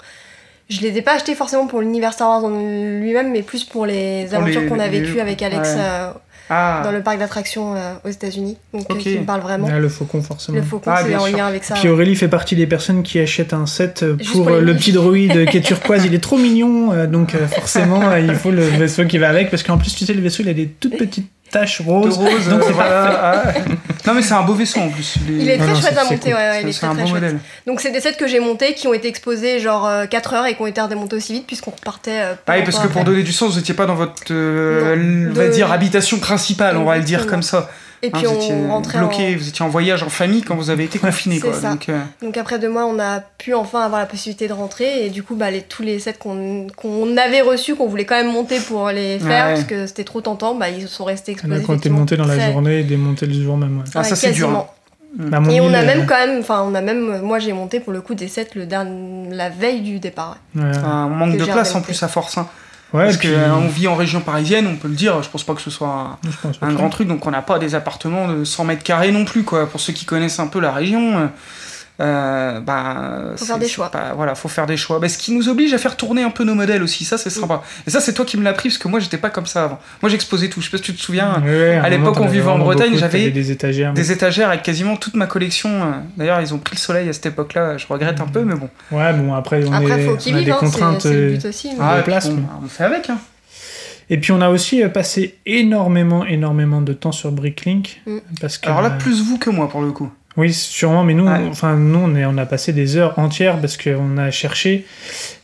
Je les ai pas achetés forcément pour l'univers Star Wars lui-même, mais plus pour les Pour aventures qu'on a les- vécues avec Alex ouais. euh, Ah, dans le parc d'attractions euh, aux États-Unis. Donc euh, Ok. qui me parle vraiment. Ah, le Faucon, forcément. Le Faucon, Ah, c'est en lien avec ça. Puis Aurélie fait partie des personnes qui achètent un set pour, pour le petit droïde qui est turquoise. Il est trop mignon, donc forcément il faut le vaisseau qui va avec parce qu'en plus tu sais le vaisseau il a des toutes petites taches de roses. rose, donc euh, c'est voilà. ah. Non, mais c'est un beau vaisseau en plus. Il est très non, chouette à monter, cool. ouais, ouais, il C'est est c'est très un très beau chouette. modèle. Donc c'est des sets que j'ai montés qui ont été exposés genre 4 heures et qui ont été redémontés aussi vite puisqu'on repartait. euh, Ah oui, parce que pour donner du sens, vous étiez pas dans votre, euh, Non, on va dire, habitation principale, on va le dire comme ça. Et Hein, puis vous étiez on rentrait bloqué, en... vous étiez en voyage en famille quand vous avez été confiné, quoi. ça. Donc, euh, Donc après deux mois, on a pu enfin avoir la possibilité de rentrer et du coup, bah, les, tous les sets qu'on qu'on avait reçus, qu'on voulait quand même monter pour les faire Ouais. parce que c'était trop tentant, bah, ils sont restés exposés. a qui ont été montés dans la très- journée et démontés le jour même. ouais. Ah, ça, c'est dur, quasiment. Bah, mon Et on a euh, même quand même, enfin, on a même, moi j'ai monté pour le coup des sets le dernier, la veille du départ. ouais. un manque Que de place en plus à force. hein. Ouais, Parce puis, qu'on vit en région parisienne, on peut le dire, je pense pas que ce soit un, grand truc, donc on n'a pas des appartements de 100 mètres carrés non plus, quoi. Pour ceux qui connaissent un peu la région, euh, bah, Faut faire des choix. pas- voilà, faut faire des choix. Bah, ce qui nous oblige à faire tourner un peu nos modèles aussi, ça c'est sympa. Et ça, c'est toi qui me l'as pris, parce que moi j'étais pas comme ça avant. Moi j'exposais tout, je sais pas si tu te souviens. À l'époque, on vivait en Bretagne, j'avais des étagères. Des étagères avec quasiment toute ma collection. D'ailleurs, ils ont pris le soleil à cette époque-là, je regrette un peu, mais bon. Ouais, bon, après, on, Après, est, faut on a des hein, contraintes. le euh, but aussi. mais- Ah, de et puis place, mais- on fait avec. Hein. Et puis on a aussi euh, passé énormément, énormément de temps sur Bricklink. Mm. Parce que, Alors là, plus vous que moi pour le coup. Oui, sûrement, mais nous, enfin, nous on, est, on a passé des heures entières parce qu'on a cherché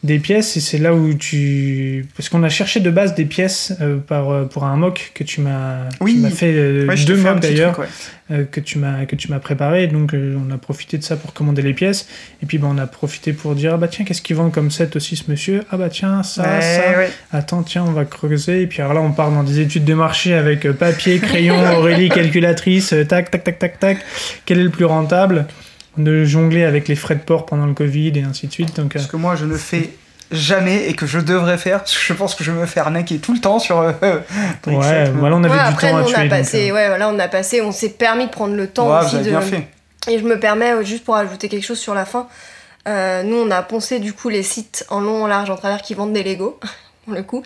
des pièces et c'est là où tu. Parce qu'on a cherché de base des pièces euh, par, euh, pour un mock que tu m'as Oui. fait, euh, Ouais, deux mocks d'ailleurs, ouais. euh, que tu m'as préparé. Donc euh, on a profité de ça pour commander les pièces. Et puis bah, on a profité pour dire ah bah tiens, qu'est-ce qu'il vend comme set aussi ce monsieur? Ah bah tiens, ça, Ouais, ça. Attends, tiens, on va creuser. Et puis alors là, on part dans des études de marché avec papier, crayon, Aurélie, calculatrice, tac, tac, tac, tac, tac. Quel est le plus rentable De jongler avec les frais de port pendant le Covid et ainsi de suite. Donc, euh, Ce que moi je ne fais jamais et que je devrais faire, parce que je pense que je me fais arnaquer tout le temps sur. euh, Brickset, ouais, voilà, on avait Ouais, du après, temps nous, à on tuer. a donc, passé, euh, ouais, voilà, on a passé, on s'est permis de prendre le temps Ouais, vous aussi avez de. bien fait. Et je me permets, euh, juste pour ajouter quelque chose sur la fin, euh, nous on a poncé du coup les sites en long, en large, en travers qui vendent des Lego, pour le coup.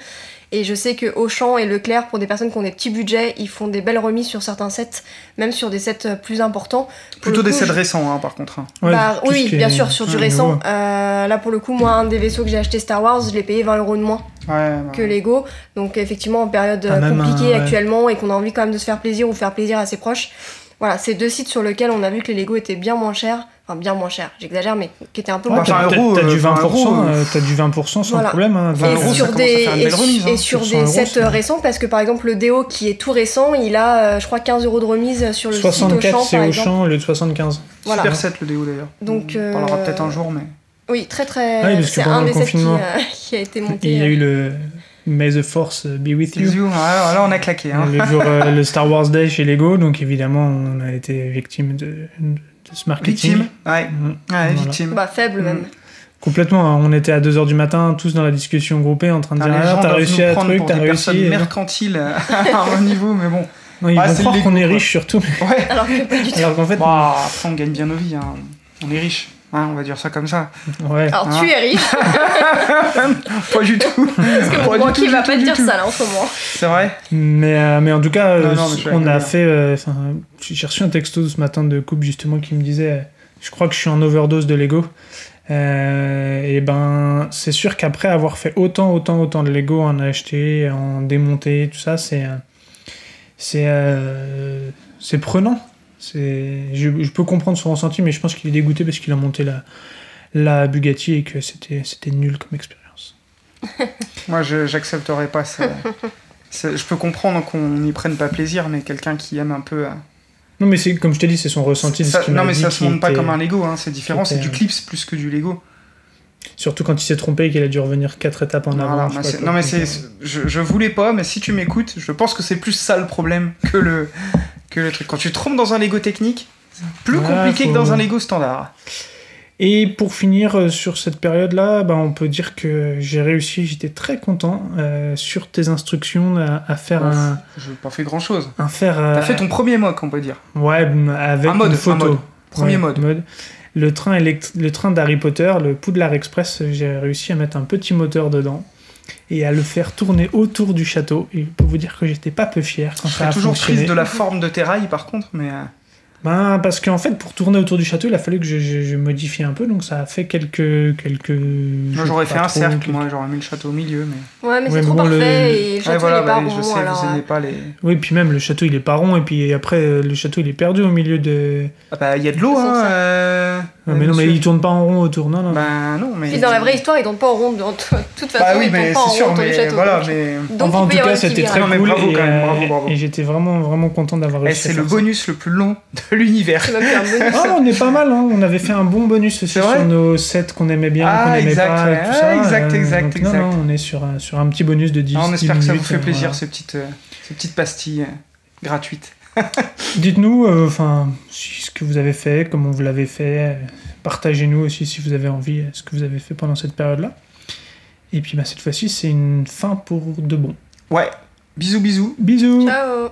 Et je sais que Auchan et Leclerc, pour des personnes qui ont des petits budgets, ils font des belles remises sur certains sets, même sur des sets euh, plus importants. Pour Plutôt des sets je- récents, hein, par contre. hein. ouais, Bah, oui, bien est- sûr, sur du récent. Euh, là, pour le coup, moi, un des vaisseaux que j'ai acheté Star Wars, je l'ai payé 20 euros de moins Ouais, ouais. que Lego. Donc, effectivement, en période euh, Ah, même compliquée un- ouais. actuellement et qu'on a envie quand même de se faire plaisir ou faire plaisir à ses proches. Voilà, c'est deux sites sur lesquels on a vu que les Lego étaient bien moins chers. Enfin, bien moins chers, j'exagère, mais qui étaient un peu Ouais, moins t'as chers. t'as- t'as euh, du 20%, enfin, un euro, euh, t'as du 20% sans Voilà. problème. hein, 20 Et euros, ça sur à des, faire une et, belle remise, hein. et sur Sur des 100 euros, sets euh, récents, parce que par exemple, le Déo qui est tout récent, il a, euh, je crois, 15 euros de remise sur le site 64, Auchan, c'est par au exemple. champ, le de 75. Voilà. Super set le déo d'ailleurs. Donc, On parlera euh, peut-être un jour, mais. Oui, très très. Ah oui, parce que c'est pendant un le des sets qui, euh, a été monté. Et il y a euh, eu le May the Force be with you. Bisous, là, là, on a claqué. Hein. Le, jour, euh, le Star Wars Day chez Lego, donc évidemment on a été victime de, de ce marketing. Victime. Ouais, Mm. ouais Voilà. victime. Bah, faible même. Complètement, hein. on était à 2h du matin, tous dans la discussion groupée, en train de Ah, dire Ah, t'as réussi à truc, pour t'as réussi. personnes mercantiles à un niveau, mais bon. Non, ils Ah, vont c'est croire qu'on est riche surtout. Ouais. Alors que pas du tout. Alors qu'en fait, Bah, après, on gagne bien nos vies. hein. On est riche. Hein, on va dire ça comme ça. ouais. Alors tu es riche, Pas du tout. parce que mon banquier va pas te dire tout. ça là en ce moment. C'est vrai Mais, euh, mais en tout cas, Non, euh, non, on a fait. euh, enfin, J'ai reçu un texto ce matin de couple justement qui me disait euh, Je crois que je suis en overdose de Lego. Euh, et ben, c'est sûr qu'après avoir fait autant, autant, autant de Lego, en acheter, en démonter, tout ça, c'est. c'est. euh, c'est prenant. Je, je peux comprendre son ressenti, mais je pense qu'il est dégoûté parce qu'il a monté la, la Bugatti et que c'était, nul comme expérience. Moi, je j'accepterais pas ça. Je peux comprendre qu'on n'y prenne pas plaisir, mais quelqu'un qui aime un peu. euh, Non, mais comme je t'ai dit, c'est son ressenti. de ça- ce qu'il non, m'a mais dit ça se monte pas comme un Lego, hein, c'est différent, c'est du était- clips plus que du Lego. Surtout quand il s'est trompé et qu'il a dû revenir quatre étapes en avant. C'est- quoi. non, mais c'est, euh, je, je voulais pas, mais si tu m'écoutes, je pense que c'est plus ça le problème que le, que le truc. Quand tu te trompes dans un Lego technique, c'est plus compliqué faut- que dans un Lego standard. Et pour finir euh, sur cette période-là, bah, on peut dire que j'ai réussi, j'étais très content euh, sur tes instructions à, à faire Ouais. un, Je n'ai pas fait grand chose. un faire. euh, T'as fait ton premier mock, on peut dire. Ouais, avec Un mode, une un photo. mode. Premier Ouais, mode. Le train, élect- le train d'Harry Potter, le Poudlard Express, j'ai réussi à mettre un petit moteur dedans et à le faire tourner autour du château. Et je peux vous dire que j'étais pas peu fier quand Je ça a toujours fonctionné. triste de la forme de tes rails, par contre, mais. euh, Ben, parce qu'en fait, pour tourner autour du château, il a fallu que je, je- je modifie un peu, donc ça a fait quelques. quelques Moi, j'aurais fait un cercle, quelques- moi, j'aurais mis le château au milieu, mais. Ouais, mais Ouais, c'est trop bon, le- parfait et le château Ouais, voilà, il est pas rond. je sais, alors, vous euh, aimez pas les. Oui, puis même le château il est pas rond, et puis après euh, le château il est perdu au milieu de. Ah bah, il y a de l'eau, hein. Ah, mais non, mais il tourne pas en rond autour, non, non. Bah, non, mais. Puis dans la vraie histoire, ils tournent pas en rond. De toute façon, Bah oui, ils tournent mais pas en c'est rond sûr, mais château. voilà, donc- mais. donc enfin, il en tout cas, c'était très cool. bravo et, quand même, euh, bravo, bravo. et j'étais vraiment, vraiment content d'avoir Eh, réussi. c'est le ça. bonus le plus long de l'univers. Ah, on est pas mal, hein. on avait fait un bon bonus aussi sur nos sets qu'on aimait bien, Ah, qu'on aimait exact, pas, ouais. tout Ah, ça. exact, euh, exact, donc exact. Non, non, on est sur un, sur un petit bonus de 10 Ah, on 10 espère que ça vous fait euh, plaisir, ces petites, pastilles gratuites. Dites-nous, euh, enfin, si- ce que vous avez fait, comment vous l'avez fait. euh, Partagez-nous aussi si vous avez envie, euh, ce que vous avez fait pendant cette période-là. Et puis bah, cette fois-ci, c'est une fin pour de bon. Ouais, bisous, bisous. Bisous Ciao